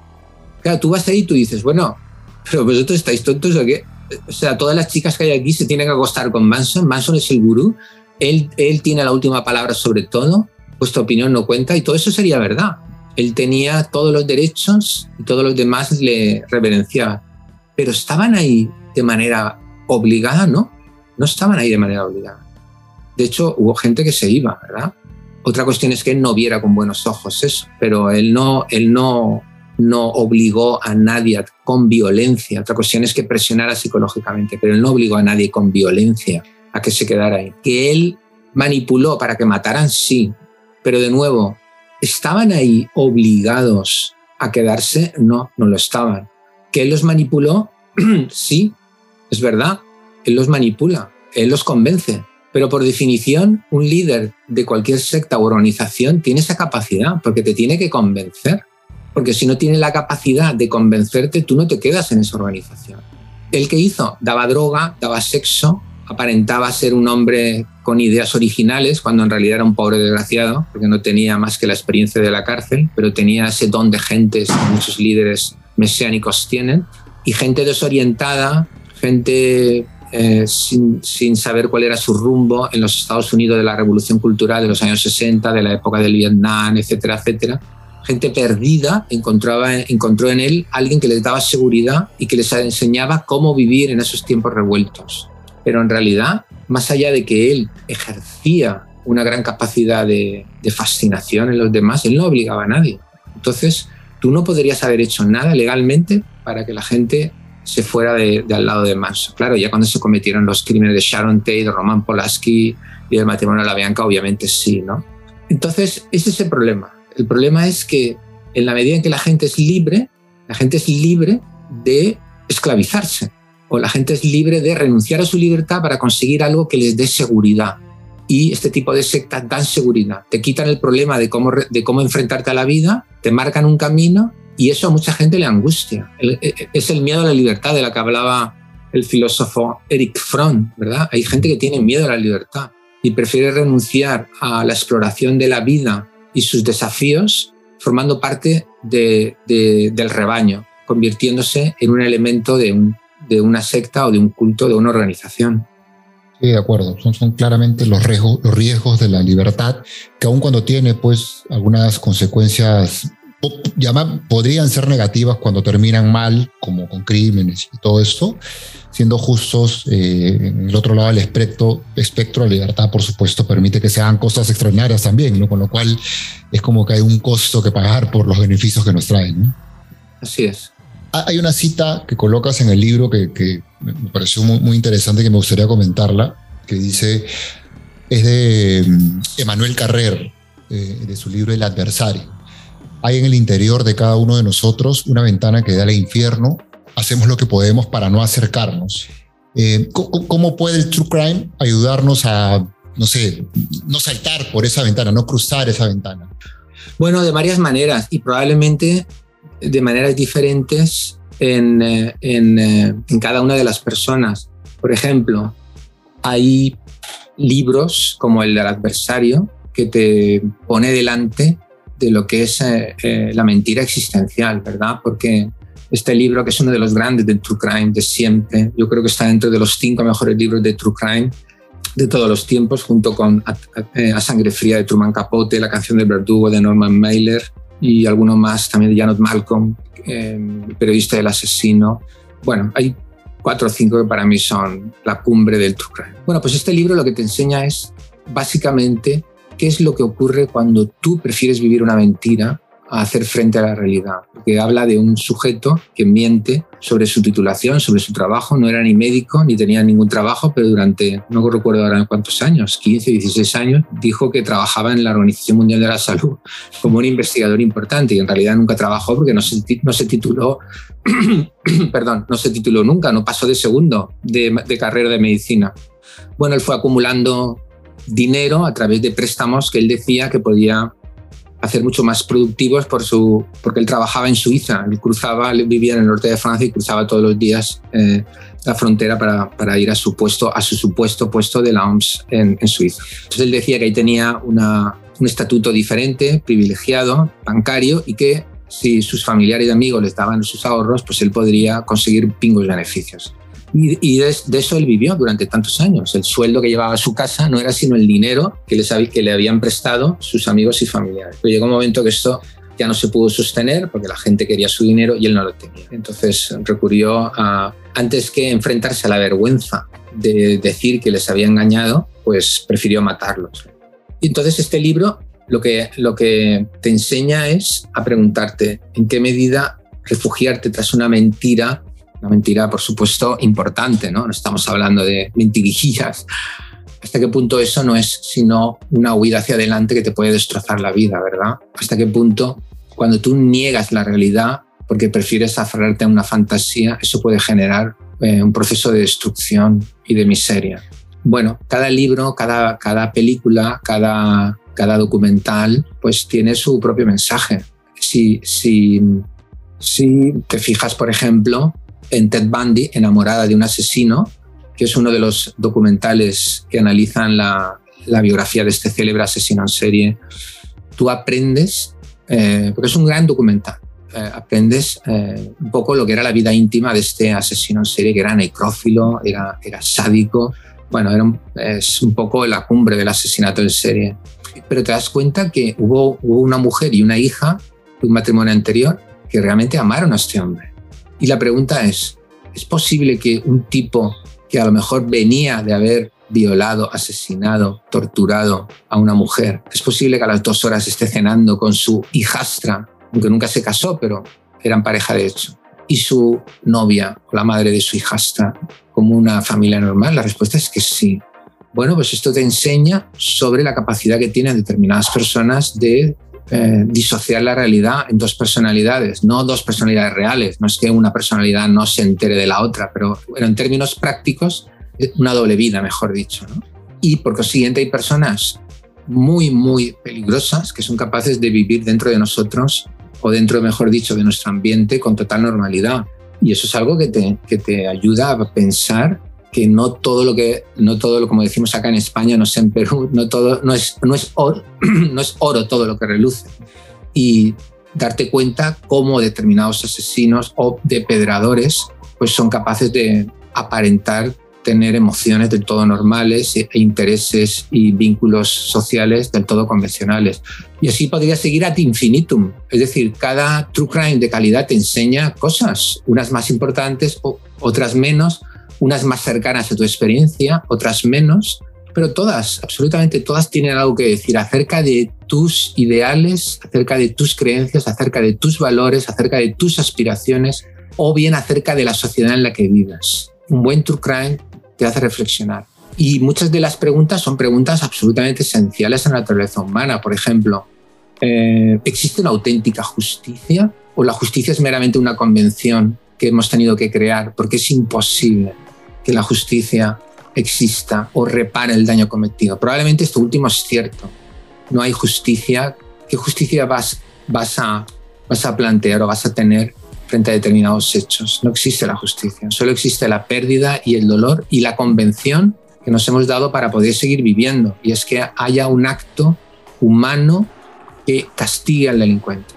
Claro, tú vas ahí y tú dices, bueno, pero vosotros estáis tontos o qué? O sea, todas las chicas que hay aquí se tienen que acostar con Manson. Manson es el gurú. Él, él tiene la última palabra sobre todo. Vuestra opinión no cuenta y todo eso sería verdad. Él tenía todos los derechos y todos los demás le reverenciaban. Pero estaban ahí de manera obligada, ¿no? No estaban ahí de manera obligada. De hecho, hubo gente que se iba, ¿verdad? Otra cuestión es que él no viera con buenos ojos eso, pero él no, él no, no obligó a nadie con violencia. Otra cuestión es que presionara psicológicamente, pero él no obligó a nadie con violencia a que se quedara ahí. Que él manipuló para que mataran, sí, pero de nuevo, ¿estaban ahí obligados a quedarse? No, no lo estaban. ¿Que él los manipuló? sí, es verdad, él los manipula, él los convence, pero por definición, un líder de cualquier secta o organización tiene esa capacidad, porque te tiene que convencer. porque si no tiene la capacidad de convencerte, tú no te quedas en esa organización. El que hizo daba droga, daba sexo, aparentaba ser un hombre con ideas originales, cuando en realidad era un pobre desgraciado, porque no tenía más que la experiencia de la cárcel, pero tenía ese don de gentes que muchos líderes mesiánicos tienen, y gente desorientada, gente eh, sin, sin, saber cuál era su rumbo en los Estados Unidos de la revolución cultural de los años 60, de la época del Vietnam, etcétera, etcétera. Gente perdida encontraba, encontró en él alguien que les daba seguridad y que les enseñaba cómo vivir en esos tiempos revueltos. Pero en realidad, más allá de que él ejercía una gran capacidad de, de fascinación en los demás, él no obligaba a nadie. Entonces, tú no podrías haber hecho nada legalmente para que la gente se fuera de, al lado de Manson. Claro, ya cuando se cometieron los crímenes de Sharon Tate, de Roman Polanski y del matrimonio de la Bianca, obviamente sí, ¿no? Entonces, ese es el problema. El problema es que en la medida en que la gente es libre, la gente es libre de esclavizarse o la gente es libre de renunciar a su libertad para conseguir algo que les dé seguridad. Y este tipo de sectas dan seguridad. Te quitan el problema de cómo, de cómo enfrentarte a la vida, te marcan un camino y eso a mucha gente le angustia. E, e, es el miedo a la libertad de la que hablaba el filósofo Eric Fromm, ¿verdad? Hay gente que tiene miedo a la libertad y prefiere renunciar a la exploración de la vida y sus desafíos formando parte de, del rebaño, convirtiéndose en un elemento de, un, de, una secta o de un culto, de una organización. Sí, de acuerdo. Son, claramente los riesgos, los riesgos de la libertad, que aun cuando tiene pues algunas consecuencias podrían ser negativas cuando terminan mal, como con crímenes y todo esto, siendo justos, eh, en el otro lado del espectro, espectro, la libertad, por supuesto, permite que se hagan cosas extraordinarias también, ¿no? con lo cual es como que hay un costo que pagar por los beneficios que nos traen. Así es. Ah, hay una cita que colocas en el libro que, que me pareció muy, muy interesante que me gustaría comentarla, que dice, es de mm, Emanuel Carrer, eh, de su libro El adversario hay en el interior de cada uno de nosotros una ventana que da al infierno. Hacemos lo que podemos para no acercarnos. Eh, ¿Cómo puede el True Crime ayudarnos a, no sé, no saltar por esa ventana, no cruzar esa ventana? Bueno, de varias maneras y probablemente de maneras diferentes en, eh, eh, en cada una de las personas. Por ejemplo, hay libros como el del adversario que te pone delante de lo que es eh, eh, la mentira existencial, ¿verdad? Porque este libro, que es uno de los grandes de True Crime de siempre, yo creo que está dentro de los cinco mejores libros de True Crime de todos los tiempos, junto con A, eh, Sangre Fría de Truman Capote, La canción del verdugo de Norman Mailer y alguno más también de Janet Malcolm, periodista del asesino. Bueno, hay cuatro o cinco que para mí son la cumbre del True Crime. Bueno, pues este libro lo que te enseña es básicamente qué es lo que ocurre cuando tú prefieres vivir una mentira a hacer frente a la realidad. Porque habla de un sujeto que miente sobre su titulación, sobre su trabajo. No era ni médico ni tenía ningún trabajo, pero durante, no recuerdo ahora cuántos años, 15, 16 años, dijo que trabajaba en la Organización Mundial de la Salud como un investigador importante y en realidad nunca trabajó porque no se, no se tituló, perdón, no se tituló nunca, no pasó de segundo de, de carrera de medicina. Bueno, él fue acumulando dinero a través de préstamos que él decía que podía hacer mucho más productivos por su, porque él trabajaba en Suiza, él cruzaba, vivía en el norte de Francia y cruzaba todos los días eh, la frontera para, para, ir a su puesto, a su supuesto puesto de la OMS en, Suiza. Él decía que ahí tenía una, un estatuto diferente, privilegiado, bancario y que si sus familiares y amigos les daban sus ahorros, pues él podría conseguir pingos beneficios. Y, de, eso él vivió durante tantos años. El sueldo que llevaba a su casa no era sino el dinero que, les, que le habían prestado sus amigos y familiares. Llegó un momento que esto ya no se pudo sostener porque la gente quería su dinero y él no lo tenía. Entonces recurrió a, antes que enfrentarse a la vergüenza de decir que les había engañado, pues prefirió matarlos. Y entonces este libro lo que, lo que te enseña es a preguntarte en qué medida refugiarte tras una mentira una mentira, por supuesto, importante, ¿no? No estamos hablando de mentirijillas. ¿Hasta qué punto eso no es sino una huida hacia adelante que te puede destrozar la vida, verdad? ¿Hasta qué punto cuando tú niegas la realidad porque prefieres aferrarte a una fantasía, eso puede generar eh, un proceso de destrucción y de miseria? Bueno, cada libro, cada, cada película, cada, cada documental, pues tiene su propio mensaje Si, si, si te fijas, por ejemplo, en Ted Bundy, enamorada de un asesino, que es uno de los documentales que analizan la, la biografía de este célebre asesino en serie, tú aprendes, eh, porque es un gran documental, eh, aprendes eh, un poco lo que era la vida íntima de este asesino en serie, que era necrófilo, era, era sádico, bueno, era es un poco la cumbre del asesinato en serie. Pero te das cuenta que hubo, hubo una mujer y una hija de un matrimonio anterior que realmente amaron a este hombre. Y la pregunta es, ¿es posible que un tipo que a lo mejor venía de haber violado, asesinado, torturado a una mujer. Es posible que a las dos horas esté cenando con su hijastra, aunque nunca se casó, pero eran pareja de hecho. Y su novia la madre de su hijastra como una familia normal. La respuesta es que sí. Bueno, pues esto te enseña sobre la capacidad que tienen determinadas personas de eh, disociar la realidad en dos personalidades, no dos personalidades reales. No es que una personalidad no se entere de la otra, pero bueno, en términos prácticos una doble vida, mejor dicho. Y por consiguiente hay personas muy, muy peligrosas que son capaces de vivir dentro de nosotros o dentro, mejor dicho, de nuestro ambiente con total normalidad. Y eso es algo que te, que te ayuda a pensar que no todo lo que, no todo lo, como decimos acá en España, no sé en Perú, no, todo, no, es, no, es oro, no es oro todo lo que reluce. Y darte cuenta cómo determinados asesinos o depredadores pues son capaces de aparentar tener emociones del todo normales e intereses y vínculos sociales del todo convencionales. Y así podría seguir ad infinitum. Es decir, cada true crime de calidad te enseña cosas, unas más importantes, otras menos, unas más cercanas a tu experiencia, otras menos, pero todas, absolutamente todas tienen algo que decir acerca de tus ideales, acerca de tus creencias, acerca de tus valores, acerca de tus aspiraciones o bien acerca de la sociedad en la que vives. Un buen true crime te hace reflexionar. Y muchas de las preguntas son preguntas absolutamente esenciales en la naturaleza humana. Por ejemplo, eh, ¿existe una auténtica justicia? ¿O la justicia es meramente una convención que hemos tenido que crear? Porque es imposible que la justicia exista o repare el daño cometido. Probablemente esto último es cierto. No hay justicia. ¿Qué justicia vas, vas, a, vas a plantear o vas a tener frente a determinados hechos. No existe la justicia, solo existe la pérdida y el dolor y la convención que nos hemos dado para poder seguir viviendo. Y es que haya un acto humano que castigue al delincuente.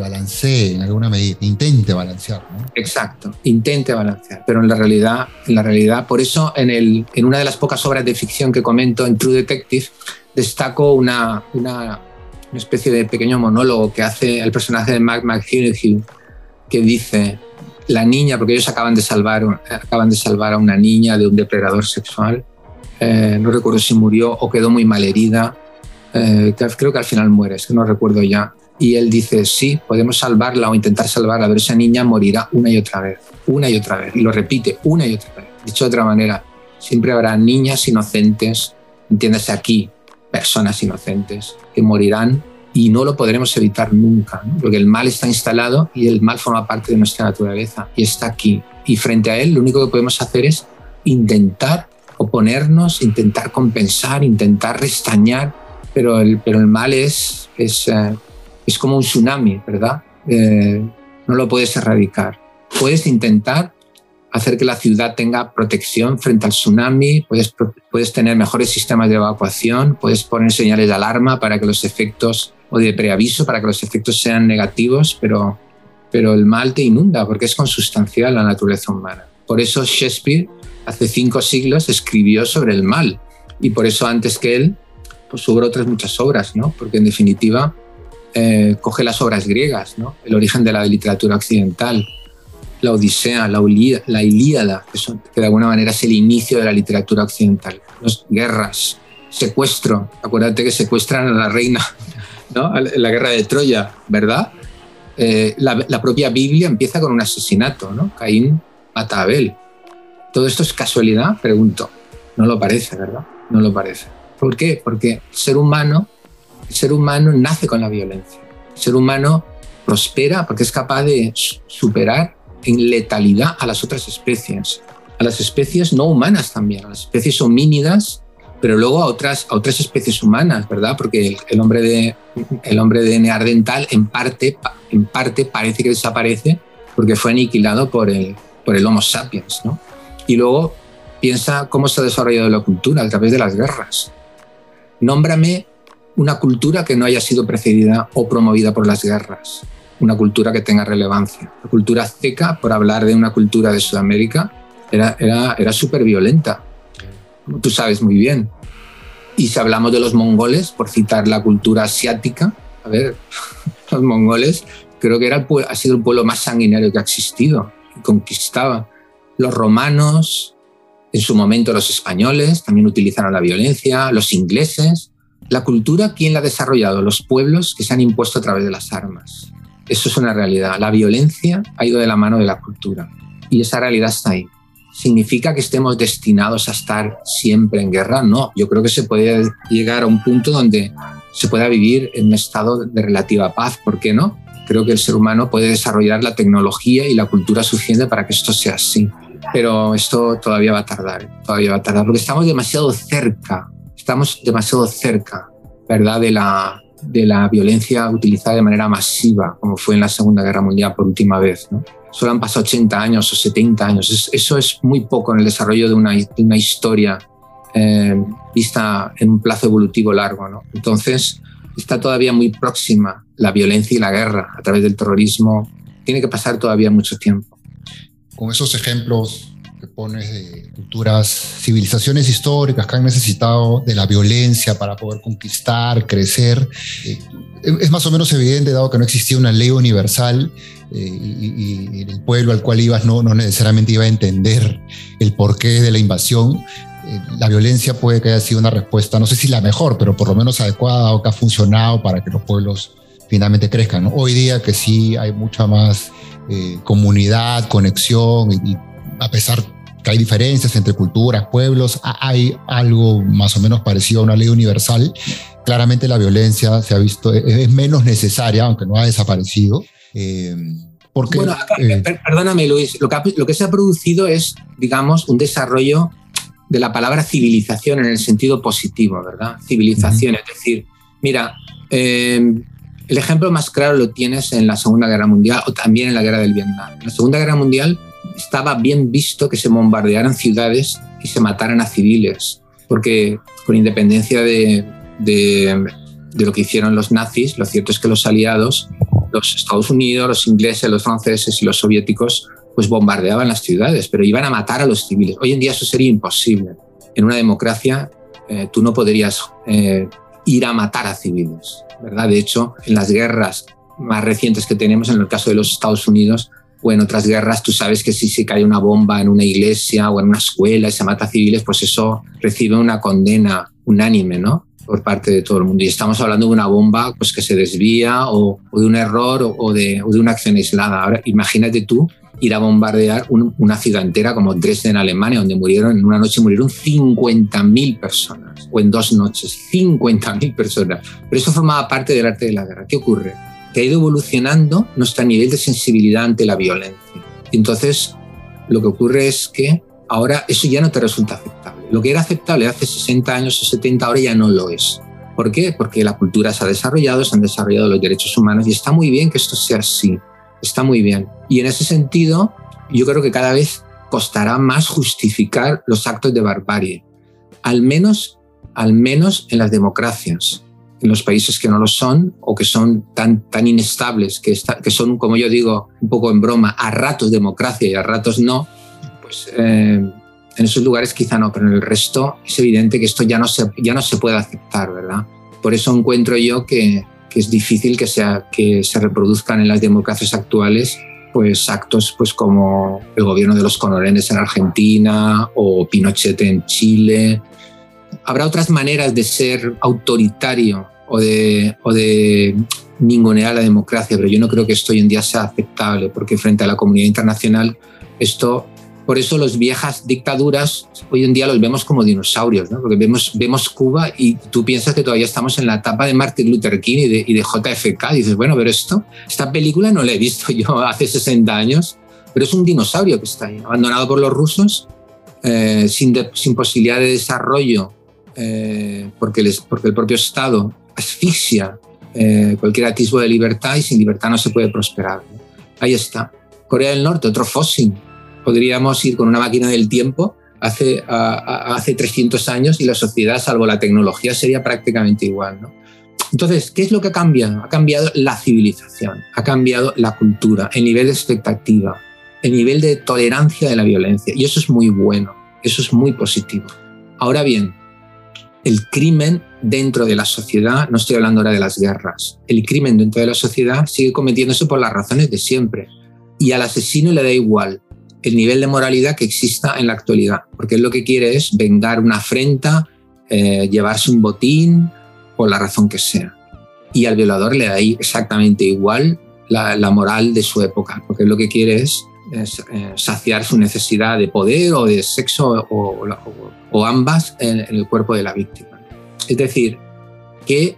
Balancee en alguna medida, intente balancear. Exacto, intente balancear. Pero en la realidad, la realidad, por eso en, el, en una de las pocas obras de ficción que comento en True Detective, destaco una, una, una especie de pequeño monólogo que hace el personaje de Mark McHugh que dice la niña, porque ellos acaban de salvar, acaban de salvar a una niña de un depredador sexual. Eh, no recuerdo si murió o quedó muy mal herida. Eh, creo que al final muere, es que no recuerdo ya. Y él dice, sí, podemos salvarla o intentar salvarla, pero esa niña morirá una y otra vez, una y otra vez. Y lo repite una y otra vez. Dicho de otra manera, siempre habrá niñas inocentes, entiéndase aquí, personas inocentes, que morirán y no lo podremos evitar nunca, porque el mal está instalado y el mal forma parte de nuestra naturaleza y está aquí. Y frente a él lo único que podemos hacer es intentar oponernos, intentar compensar, intentar restañar, pero el, pero el mal es, es, eh, es como un tsunami, ¿verdad? Eh, no lo puedes erradicar. Puedes intentar hacer que la ciudad tenga protección frente al tsunami, puedes, puedes tener mejores sistemas de evacuación, puedes poner señales de alarma para que los efectos o de preaviso para que los efectos sean negativos, pero, pero el mal te inunda porque es consustancial la naturaleza humana. Por eso Shakespeare hace cinco siglos escribió sobre el mal y por eso antes que él pues hubo otras muchas obras, ¿no? porque en definitiva eh, coge las obras griegas, ¿no? el origen de la literatura occidental, la Odisea, la, la Ilíada, que, de alguna manera es el inicio de la literatura occidental, las guerras, secuestro, acuérdate que secuestran a la reina la guerra de Troya, ¿verdad? Eh, la, propia Biblia empieza con un asesinato, ¿no? Caín mata a Abel. ¿Todo esto es casualidad? Pregunto. No lo parece, ¿verdad? No lo parece. ¿Por qué? Porque ser humano, el ser humano nace con la violencia. El ser humano prospera porque es capaz de superar en letalidad a las otras especies, a las especies no humanas también, a las especies homínidas pero luego a otras, a otras especies humanas, ¿verdad? Porque el, hombre, de, el hombre de Neandertal en parte, en parte parece que desaparece porque fue aniquilado por el, por el Homo sapiens, ¿no? Y luego piensa cómo se ha desarrollado la cultura a través de las guerras. Nómbrame una cultura que no haya sido precedida o promovida por las guerras, una cultura que tenga relevancia. La cultura azteca, por hablar de una cultura de Sudamérica, era, era, era súper violenta, como tú sabes muy bien. Y si hablamos de los mongoles, por citar la cultura asiática, a ver, los mongoles creo que era ha sido el pueblo más sanguinario que ha existido, y conquistaba. Los romanos, en su momento los españoles, también utilizaron la violencia, los ingleses. La cultura, ¿quién la ha desarrollado? Los pueblos que se han impuesto a través de las armas. Eso es una realidad. La violencia ha ido de la mano de la cultura y esa realidad está ahí. ¿Significa que estemos destinados a estar siempre en guerra? No, yo creo que se puede llegar a un punto donde se pueda vivir en un estado de relativa paz, ¿por qué no? Creo que el ser humano puede desarrollar la tecnología y la cultura suficiente para que esto sea así. Pero esto todavía va a tardar, todavía va a tardar, porque estamos demasiado cerca, estamos demasiado cerca, ¿verdad? De la, de la violencia utilizada de manera masiva, como fue en la Segunda Guerra Mundial por última vez. ¿no? Solo han pasado 80 años o 70 años. eso es muy poco en el desarrollo de una, de una historia eh, vista en un plazo evolutivo largo. ¿no? Entonces, está todavía muy próxima la violencia y la guerra a través del terrorismo. Tiene que pasar todavía mucho tiempo. Con esos ejemplos pones de culturas, civilizaciones históricas que han necesitado de la violencia para poder conquistar, crecer, eh, es más o menos evidente, dado que no existía una ley universal eh, y, el pueblo al cual ibas no, no necesariamente iba a entender el porqué de la invasión, eh, la violencia puede que haya sido una respuesta, no sé si la mejor, pero por lo menos adecuada o que ha funcionado para que los pueblos finalmente crezcan. Hoy día que sí hay mucha más eh, comunidad, conexión y, a pesar que hay diferencias entre culturas, pueblos, hay algo más o menos parecido a una ley universal. Claramente la violencia se ha visto, es, menos necesaria, aunque no ha desaparecido. Eh, porque, bueno, perdóname Luis, lo que, lo que se ha producido es, digamos, un desarrollo de la palabra civilización en el sentido positivo, ¿verdad? Civilización, es decir, mira, eh, el ejemplo más claro lo tienes en la Segunda Guerra Mundial o también en la Guerra del Vietnam. En la Segunda Guerra Mundial estaba bien visto que se bombardearan ciudades y se mataran a civiles, porque con independencia de, de, lo que hicieron los nazis, lo cierto es que los aliados, los Estados Unidos, los ingleses, los franceses y los soviéticos pues bombardeaban las ciudades, pero iban a matar a los civiles. Hoy en día eso sería imposible. En una democracia eh, tú no podrías eh, ir a matar a civiles, ¿verdad? De hecho, en las guerras más recientes que tenemos, en el caso de los Estados Unidos, o en otras guerras, tú sabes que si se cae una bomba en una iglesia o en una escuela y se mata a civiles, pues eso recibe una condena unánime, ¿no? Por parte de todo el mundo. Y estamos hablando de una bomba pues, que se desvía o, de un error o, de, o de una acción aislada. Ahora, imagínate tú ir a bombardear una ciudad entera como Dresden, en Alemania, donde murieron en una noche murieron 50.000 personas, o en dos noches, 50.000 personas. Pero eso formaba parte del arte de la guerra. ¿Qué ocurre? Que ha ido evolucionando nuestro nivel de sensibilidad ante la violencia. Entonces, lo que ocurre es que ahora eso ya no te resulta aceptable. Lo que era aceptable hace 60 años o 70 ahora ya no lo es. ¿Por qué? Porque la cultura se ha desarrollado, se han desarrollado los derechos humanos y está muy bien que esto sea así está muy bien. Y en ese sentido, yo creo que cada vez costará más justificar los actos de barbarie, al menos, al menos en las democracias. En los países que no lo son o que son tan, tan inestables, que, que son, como yo digo, un poco en broma, a ratos democracia y a ratos no, pues eh, en esos lugares quizá no, pero en el resto es evidente que esto ya no se, ya no se puede aceptar, ¿verdad? Por eso encuentro yo que, es difícil que, sea, que se reproduzcan en las democracias actuales pues actos pues como el gobierno de los conorenes en Argentina o Pinochet en Chile. Habrá otras maneras de ser autoritario o de, o de ningunear la democracia, pero yo no creo que esto hoy en día sea aceptable, porque frente a la comunidad internacional esto por eso las viejas dictaduras hoy en día los vemos como dinosaurios, ¿no? porque vemos, vemos Cuba y tú piensas que todavía estamos en la etapa de Martin Luther King y de, y de JFK. Y dices, bueno, pero esto, esta película no la he visto yo hace 60 años, pero es un dinosaurio que está ahí, abandonado por los rusos, eh, sin, sin posibilidad de desarrollo eh, porque, les, porque el propio Estado asfixia eh, cualquier atisbo de libertad y sin libertad no se puede prosperar. Ahí está. Corea del Norte, otro fósil. Podríamos ir con una máquina del tiempo hace, hace 300 años y la sociedad, salvo la tecnología, sería prácticamente igual. ¿no? Entonces, ¿qué es lo que ha cambiado? Ha cambiado la civilización, ha cambiado la cultura, el nivel de expectativa, el nivel de tolerancia de la violencia. Y eso es muy bueno, eso es muy positivo. Ahora bien, el crimen dentro de la sociedad, no estoy hablando ahora de las guerras, el crimen dentro de la sociedad sigue cometiéndose por las razones de siempre. Y al asesino le da igual el nivel de moralidad que exista en la actualidad, porque él lo que quiere es vengar una afrenta, eh, llevarse un botín, por la razón que sea. Y al violador le da exactamente igual la, moral de su época, porque lo que quiere es, saciar su necesidad de poder o de sexo o, ambas en, el cuerpo de la víctima. Es decir, que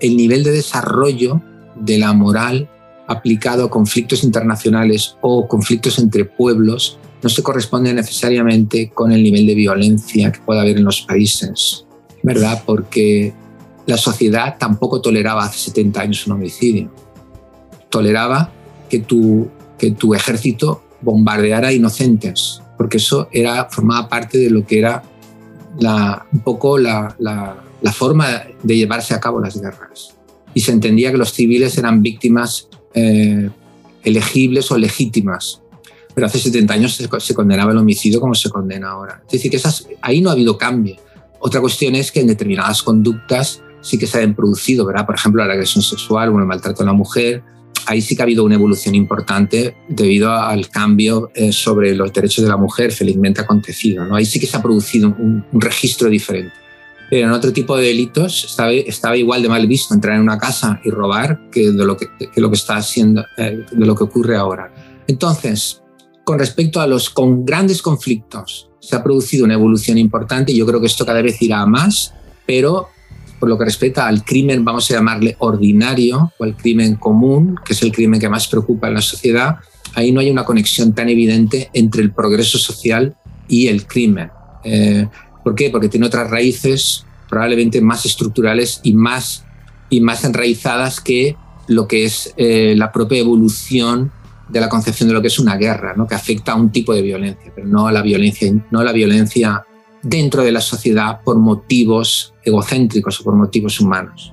el nivel de desarrollo de la moral aplicado a conflictos internacionales o conflictos entre pueblos no se corresponde necesariamente con el nivel de violencia que pueda haber en los países, ¿verdad? Porque la sociedad tampoco toleraba hace 70 años un homicidio. Toleraba que tu, que tu ejército bombardeara inocentes, porque eso era, formaba parte de lo que era la, un poco la, la, forma de llevarse a cabo las guerras. Y se entendía que los civiles eran víctimas eh, elegibles o legítimas. Pero hace 70 años se, condenaba el homicidio como se condena ahora. Es decir, que esas, ahí no ha habido cambio. Otra cuestión es que en determinadas conductas sí que se han producido, ¿verdad? Por ejemplo, la agresión sexual o el maltrato a la mujer. Ahí sí que ha habido una evolución importante debido al cambio eh, sobre los derechos de la mujer felizmente acontecido. ¿no? Ahí sí que se ha producido un, registro diferente. Pero en otro tipo de delitos estaba, igual de mal visto entrar en una casa y robar que de lo que, está haciendo, eh, de lo que ocurre ahora. Entonces, con respecto a los con grandes conflictos, se ha producido una evolución importante y yo creo que esto cada vez irá más, pero por lo que respecta al crimen, vamos a llamarle ordinario, o al crimen común, que es el crimen que más preocupa en la sociedad, ahí no hay una conexión tan evidente entre el progreso social y el crimen. Eh, ¿Por qué? Porque tiene otras raíces probablemente más estructurales y más, y más enraizadas que lo que es eh, la propia evolución de la concepción de lo que es una guerra, ¿no? que afecta a un tipo de violencia, pero no a la violencia, no a la violencia dentro de la sociedad por motivos egocéntricos o por motivos humanos.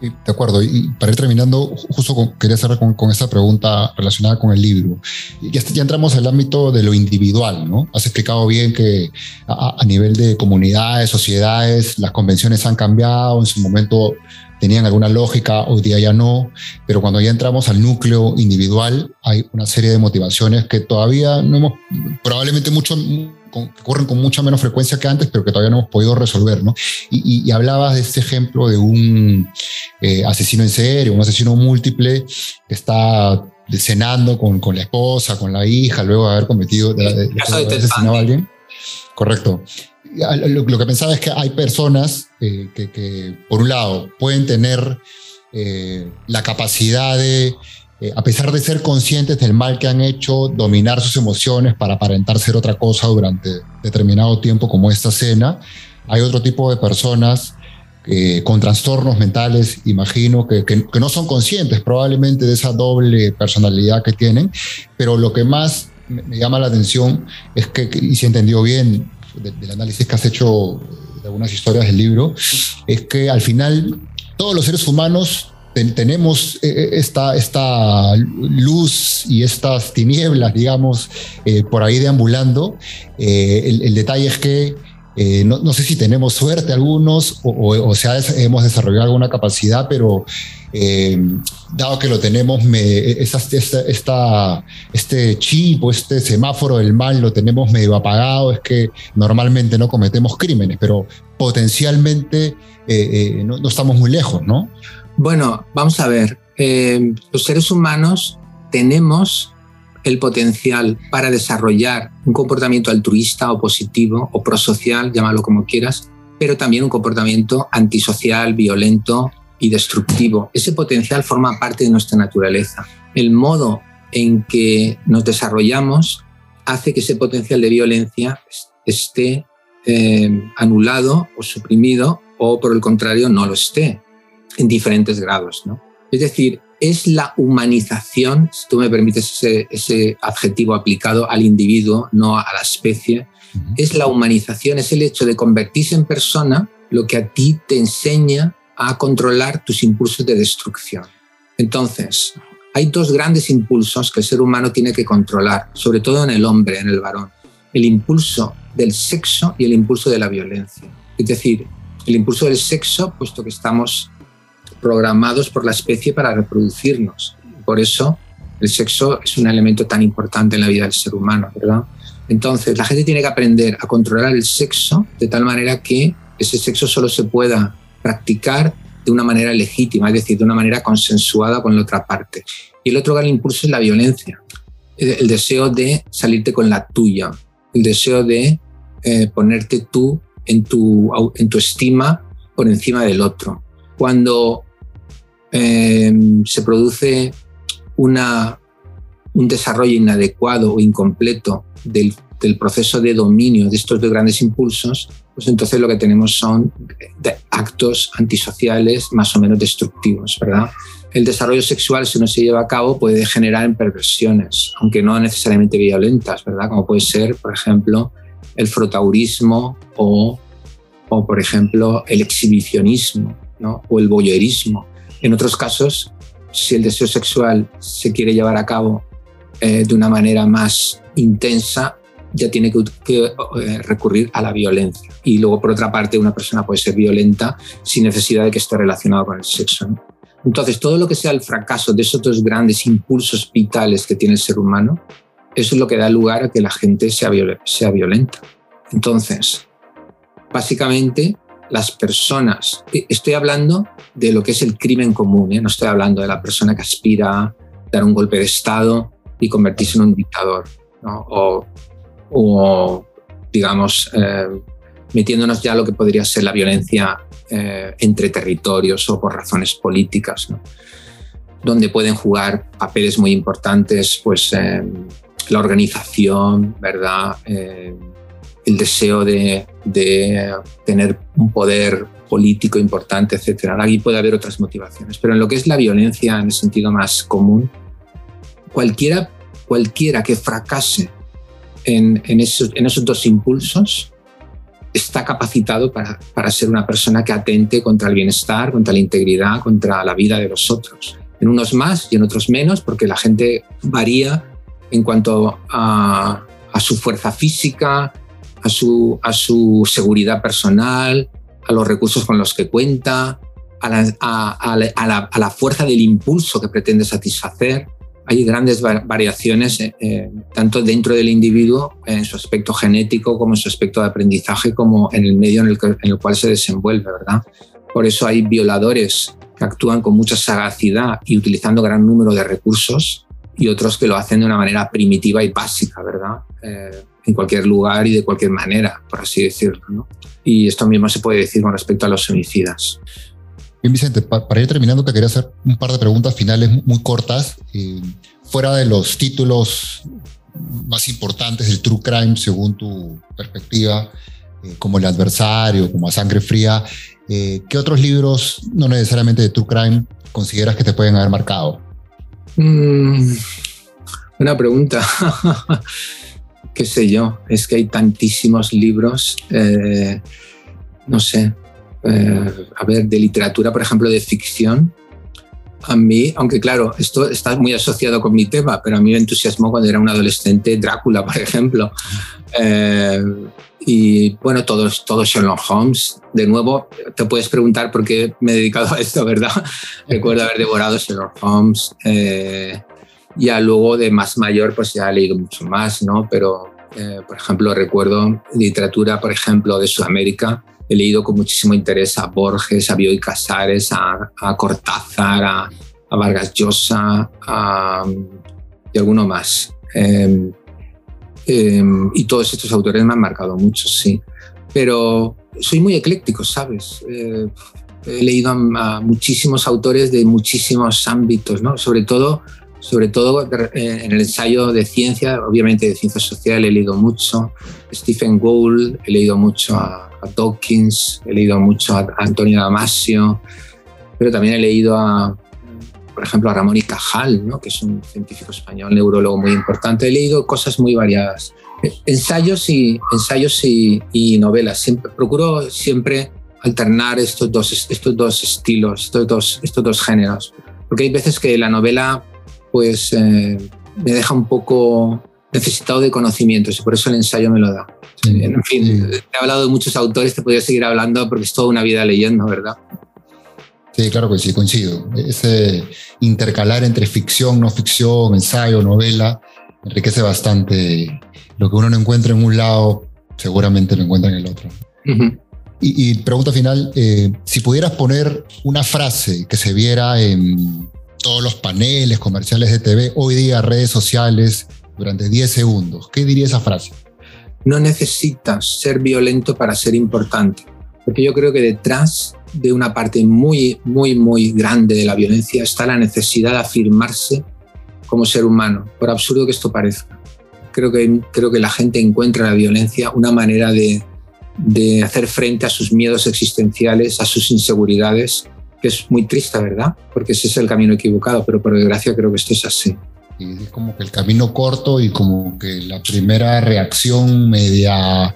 de acuerdo. Y para ir terminando, justo quería cerrar con, con, esta pregunta relacionada con el libro. Ya, ya, entramos al ámbito de lo individual, ¿no? Has explicado bien que a, a, nivel de comunidades, sociedades, las convenciones han cambiado. En su momento tenían alguna lógica, hoy día ya no. Pero cuando ya entramos al núcleo individual, hay una serie de motivaciones que todavía no hemos, probablemente mucho que ocurren con mucha menos frecuencia que antes, pero que todavía no hemos podido resolver, ¿no? Y, hablabas de este ejemplo de un eh, asesino en serie, un asesino múltiple que está cenando con, con, la esposa, con la hija, luego de haber cometido, de, haber asesinado a alguien. Correcto. Lo, que pensaba es que hay personas eh, que, que, por un lado, pueden tener eh, la capacidad de eh, a pesar de ser conscientes del mal que han hecho, dominar sus emociones para aparentar ser otra cosa durante determinado tiempo, como esta cena. Hay otro tipo de personas eh, con trastornos mentales, imagino, que, no son conscientes probablemente de esa doble personalidad que tienen, pero lo que más me, llama la atención es que, y si entendió bien del análisis que has hecho de algunas historias del libro, es que al final todos los seres humanos tenemos eh, eh, esta, esta luz y estas tinieblas, digamos, eh, por ahí deambulando. el, detalle es que no, sé si tenemos suerte algunos o, sea, hemos desarrollado alguna capacidad, pero dado que lo tenemos, me, esta, esta, este chip o este semáforo del mal lo tenemos medio apagado, es que normalmente no cometemos crímenes, pero potencialmente no estamos muy lejos, ¿no? Bueno, vamos a ver. Eh, los seres humanos tenemos el potencial para desarrollar un comportamiento altruista o positivo o prosocial, llámalo como quieras, pero también un comportamiento antisocial, violento y destructivo. Ese potencial forma parte de nuestra naturaleza. El modo en que nos desarrollamos hace que ese potencial de violencia esté eh, anulado o suprimido o por el contrario no lo esté en diferentes grados. ¿no? Es decir, es la humanización, si tú me permites ese, adjetivo aplicado al individuo, no a la especie, es la humanización, es el hecho de convertirse en persona lo que a ti te enseña a controlar tus impulsos de destrucción. Entonces, hay dos grandes impulsos que el ser humano tiene que controlar, sobre todo en el hombre, en el varón. El impulso del sexo y el impulso de la violencia. Es decir, el impulso del sexo, puesto que estamos programados por la especie para reproducirnos. Por eso el sexo es un elemento tan importante en la vida del ser humano, ¿verdad? Entonces, la gente tiene que aprender a controlar el sexo de tal manera que ese sexo solo se pueda practicar de una manera legítima, es decir, de una manera consensuada con la otra parte. Y el otro gran impulso es la violencia, el deseo de salirte con la tuya, el deseo de eh, ponerte tú en tu, en tu estima por encima del otro. Cuando eh, se produce una, un desarrollo inadecuado o incompleto del, del, proceso de dominio de estos dos grandes impulsos, pues entonces lo que tenemos son actos antisociales más o menos destructivos, ¿verdad? El desarrollo sexual, si no se lleva a cabo, puede generar en perversiones, aunque no necesariamente violentas, ¿verdad? Como puede ser, por ejemplo, el frotaurismo o, o por ejemplo, el exhibicionismo ¿no? o el voyeurismo. En otros casos, si el deseo sexual se quiere llevar a cabo eh, de una manera más intensa, ya tiene que, eh, recurrir a la violencia. Y luego, por otra parte, una persona puede ser violenta sin necesidad de que esté relacionado con el sexo. Entonces, todo lo que sea el fracaso de esos dos grandes impulsos vitales que tiene el ser humano, eso es lo que da lugar a que la gente sea, sea violenta. Entonces, básicamente, las personas, eh, estoy hablando de lo que es el crimen común, ¿eh? no estoy hablando de la persona que aspira a dar un golpe de Estado y convertirse en un dictador, o, digamos, eh, metiéndonos ya a lo que podría ser la violencia entre territorios o por razones políticas, donde pueden jugar papeles muy importantes, pues la organización, ¿verdad? El deseo de, tener un poder político importante, etc. Aquí puede haber otras motivaciones, pero en lo que es la violencia en el sentido más común, cualquiera, cualquiera que fracase en, esos, dos impulsos está capacitado para, para, ser una persona que atente contra el bienestar, contra la integridad, contra la vida de los otros. En unos más y en otros menos, porque la gente varía en cuanto a su fuerza física, a su, seguridad personal, a los recursos con los que cuenta, a la, fuerza del impulso que pretende satisfacer. Hay grandes variaciones eh, eh, tanto dentro del individuo, en su aspecto genético, como en su aspecto de aprendizaje, como en el medio en el, en el cual se desenvuelve, ¿verdad? Por eso hay violadores que actúan con mucha sagacidad y utilizando gran número de recursos y otros que lo hacen de una manera primitiva y básica, ¿verdad? Eh, en cualquier lugar y de cualquier manera, por así decirlo. Y esto mismo se puede decir con respecto a los homicidas. Bien, Vicente, para ir terminando, te quería hacer un par de preguntas finales muy cortas. Eh, fuera de los títulos más importantes del True Crime, según tu perspectiva, eh, como El Adversario, como A Sangre Fría, eh, ¿qué otros libros, no necesariamente de True Crime, consideras que te pueden haber marcado? Mm, buena pregunta. qué sé yo, es que hay tantísimos libros, eh, no sé, eh, a ver, de literatura, por ejemplo, de ficción. A mí, aunque claro, esto está muy asociado con mi tema, pero a mí me entusiasmó cuando era un adolescente Drácula, por ejemplo. Eh, y bueno, todos, todos Sherlock Holmes. De nuevo, te puedes preguntar por qué me he dedicado a esto, ¿verdad? Recuerdo haber devorado Sherlock Holmes. Ya luego de más mayor, pues ya he leído mucho más, ¿no? Pero, eh, por ejemplo, recuerdo literatura, por ejemplo, de Sudamérica. He leído con muchísimo interés a Borges, a Bioy Casares, a, a Cortázar, a, Vargas Llosa a, y alguno más. Em, em, y todos estos autores me han marcado mucho, sí. Pero soy muy ecléctico, ¿sabes? Eh, he leído a, muchísimos autores de muchísimos ámbitos, ¿no? Sobre todo sobre todo eh, en el ensayo de ciencia, obviamente de ciencia social he leído mucho, Stephen Gould, he leído mucho a, Dawkins, he leído mucho a, Antonio Damasio, pero también he leído a, por ejemplo, a Ramón y Cajal, ¿no? que es un científico español, neurólogo muy importante. He leído cosas muy variadas. Ensayos y, ensayos y, novelas. Siempre, procuro siempre alternar estos dos, estos dos estilos, estos dos, estos dos géneros. Porque hay veces que la novela pues, eh, me deja un poco necesitado de conocimientos y por eso el ensayo me lo da. en fin, he hablado de muchos autores, te podría seguir hablando porque es toda una vida leyendo, ¿verdad? Sí, claro que sí, coincido. Ese intercalar entre ficción, no ficción, ensayo, novela, enriquece bastante. Lo que uno no encuentra en un lado, seguramente lo encuentra en el otro. y, pregunta final, eh, si pudieras poner una frase que se viera en todos los paneles comerciales de TV, hoy día redes sociales, durante 10 segundos, ¿qué diría esa frase? No necesitas ser violento para ser importante, porque yo creo que detrás de una parte muy, muy, muy grande de la violencia está la necesidad de afirmarse como ser humano, por absurdo que esto parezca. Creo que, creo que la gente encuentra en la violencia una manera de, de hacer frente a sus miedos existenciales, a sus inseguridades, que es muy triste, ¿verdad? Porque ese es el camino equivocado, pero por desgracia creo que esto es así. Y es como que el camino corto y como que la primera reacción media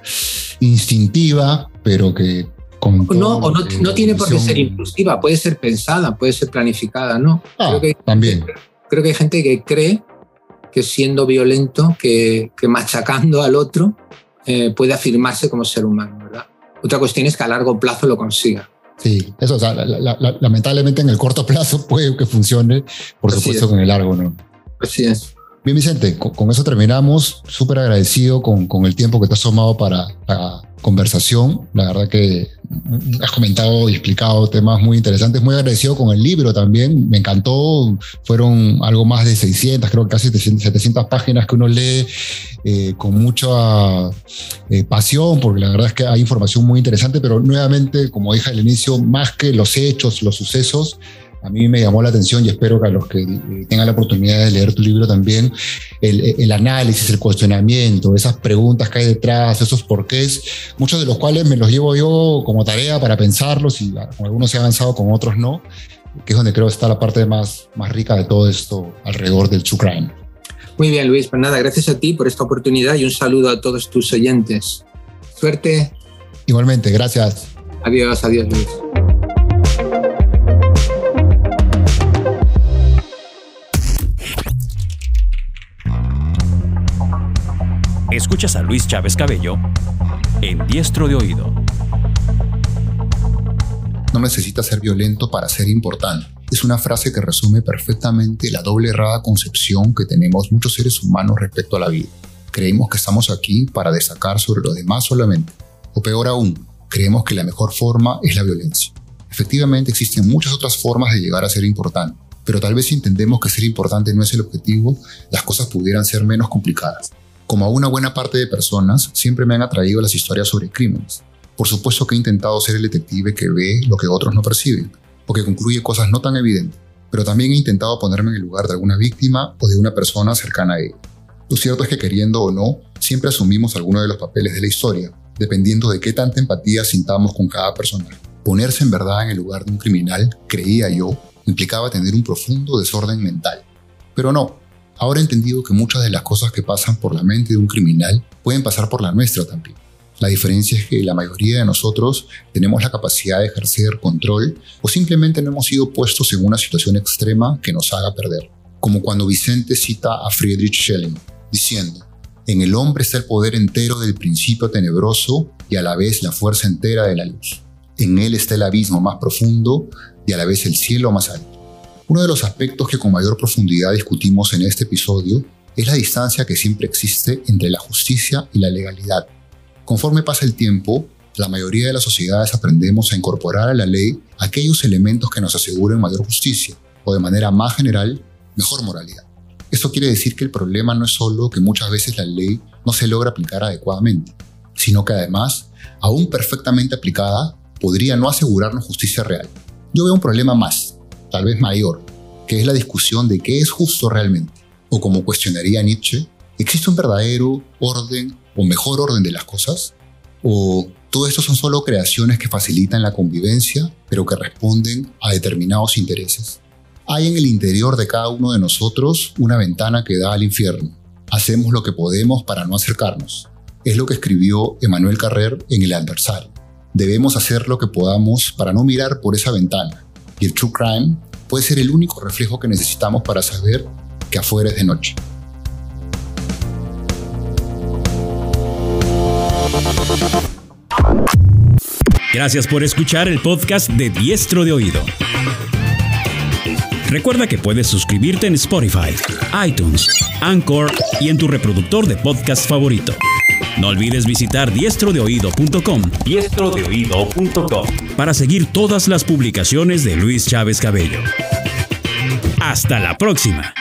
instintiva, pero que no, o no, tiene por qué ser impulsiva, puede ser pensada, puede ser planificada, ¿no? Ah, creo que, también. Creo que hay gente que cree que siendo violento, que, machacando al otro, eh, puede afirmarse como ser humano, ¿verdad? Otra cuestión es que a largo plazo lo consiga. Sí, eso, o sea, lamentablemente en el corto plazo puede que funcione, por supuesto con el largo, ¿no? Así es. Bien, Vicente, con, eso terminamos. Súper agradecido con, con, el tiempo que te has tomado para la conversación. La verdad que has comentado y explicado temas muy interesantes. Muy agradecido con el libro también. Me encantó. Fueron algo más de 600, creo que casi 700 páginas que uno lee eh, con mucha eh, pasión, porque la verdad es que hay información muy interesante, pero nuevamente, como dije al inicio, más que los hechos, los sucesos, a mí me llamó la atención y espero que a los que eh, tengan la oportunidad de leer tu libro también, el, análisis, el cuestionamiento, esas preguntas que hay detrás, esos porqués, muchos de los cuales me los llevo yo como tarea para pensarlos y con algunos he avanzado, con otros no, que es donde creo está la parte más, más rica de todo esto alrededor del true crime. Muy bien, Luis, pues nada, gracias a ti por esta oportunidad y un saludo a todos tus oyentes. Suerte. Igualmente, gracias. Adiós, adiós, Luis. Escuchas a Luis Chávez Cabello en Diestro de Oído. No necesita ser violento para ser importante. Es una frase que resume perfectamente la doble errada concepción que tenemos muchos seres humanos respecto a la vida. Creemos que estamos aquí para destacar sobre los demás solamente. O peor aún, creemos que la mejor forma es la violencia. Efectivamente existen muchas otras formas de llegar a ser importante, pero tal vez si entendemos que ser importante no es el objetivo, las cosas pudieran ser menos complicadas. Como a una buena parte de personas, siempre me han atraído las historias sobre crímenes. Por supuesto que he intentado ser el detective que ve lo que otros no perciben, o que concluye cosas no tan evidentes, pero también he intentado ponerme en el lugar de alguna víctima o de una persona cercana a ella. Lo cierto es que queriendo o no, siempre asumimos alguno de los papeles de la historia, dependiendo de qué tanta empatía sintamos con cada persona. Ponerse en verdad en el lugar de un criminal, creía yo, implicaba tener un profundo desorden mental. Pero no, Ahora he entendido que muchas de las cosas que pasan por la mente de un criminal pueden pasar por la nuestra también. La diferencia es que la mayoría de nosotros tenemos la capacidad de ejercer control o simplemente no hemos sido puestos en una situación extrema que nos haga perder. Como cuando Vicente cita a Friedrich Schelling, diciendo, en el hombre está el poder entero del principio tenebroso y a la vez la fuerza entera de la luz. En él está el abismo más profundo y a la vez el cielo más alto. Uno de los aspectos que con mayor profundidad discutimos en este episodio es la distancia que siempre existe entre la justicia y la legalidad. Conforme pasa el tiempo, la mayoría de las sociedades aprendemos a incorporar a la ley aquellos elementos que nos aseguren mayor justicia, o de manera más general, mejor moralidad. Esto quiere decir que el problema no es solo que muchas veces la ley no se logra aplicar adecuadamente, sino que además, aún perfectamente aplicada, podría no asegurarnos justicia real. Yo veo un problema más, tal vez mayor, que es la discusión de qué es justo realmente. O como cuestionaría Nietzsche, ¿existe un verdadero orden o mejor orden de las cosas? ¿O todo esto son solo creaciones que facilitan la convivencia, pero que responden a determinados intereses? Hay en el interior de cada uno de nosotros una ventana que da al infierno. Hacemos lo que podemos para no acercarnos. Es lo que escribió Emmanuel Carrer en El Adversario. Debemos hacer lo que podamos para no mirar por esa ventana. Y el true crime puede ser el único reflejo que necesitamos para saber que afuera es de noche. Gracias por escuchar el podcast de Diestro de Oído. Recuerda que puedes suscribirte en Spotify, iTunes, Anchor y en tu reproductor de podcast favorito. No olvides visitar diestrodeoído.com diestrodeoído.com para seguir todas las publicaciones de Luis Chávez Cabello. Hasta la próxima.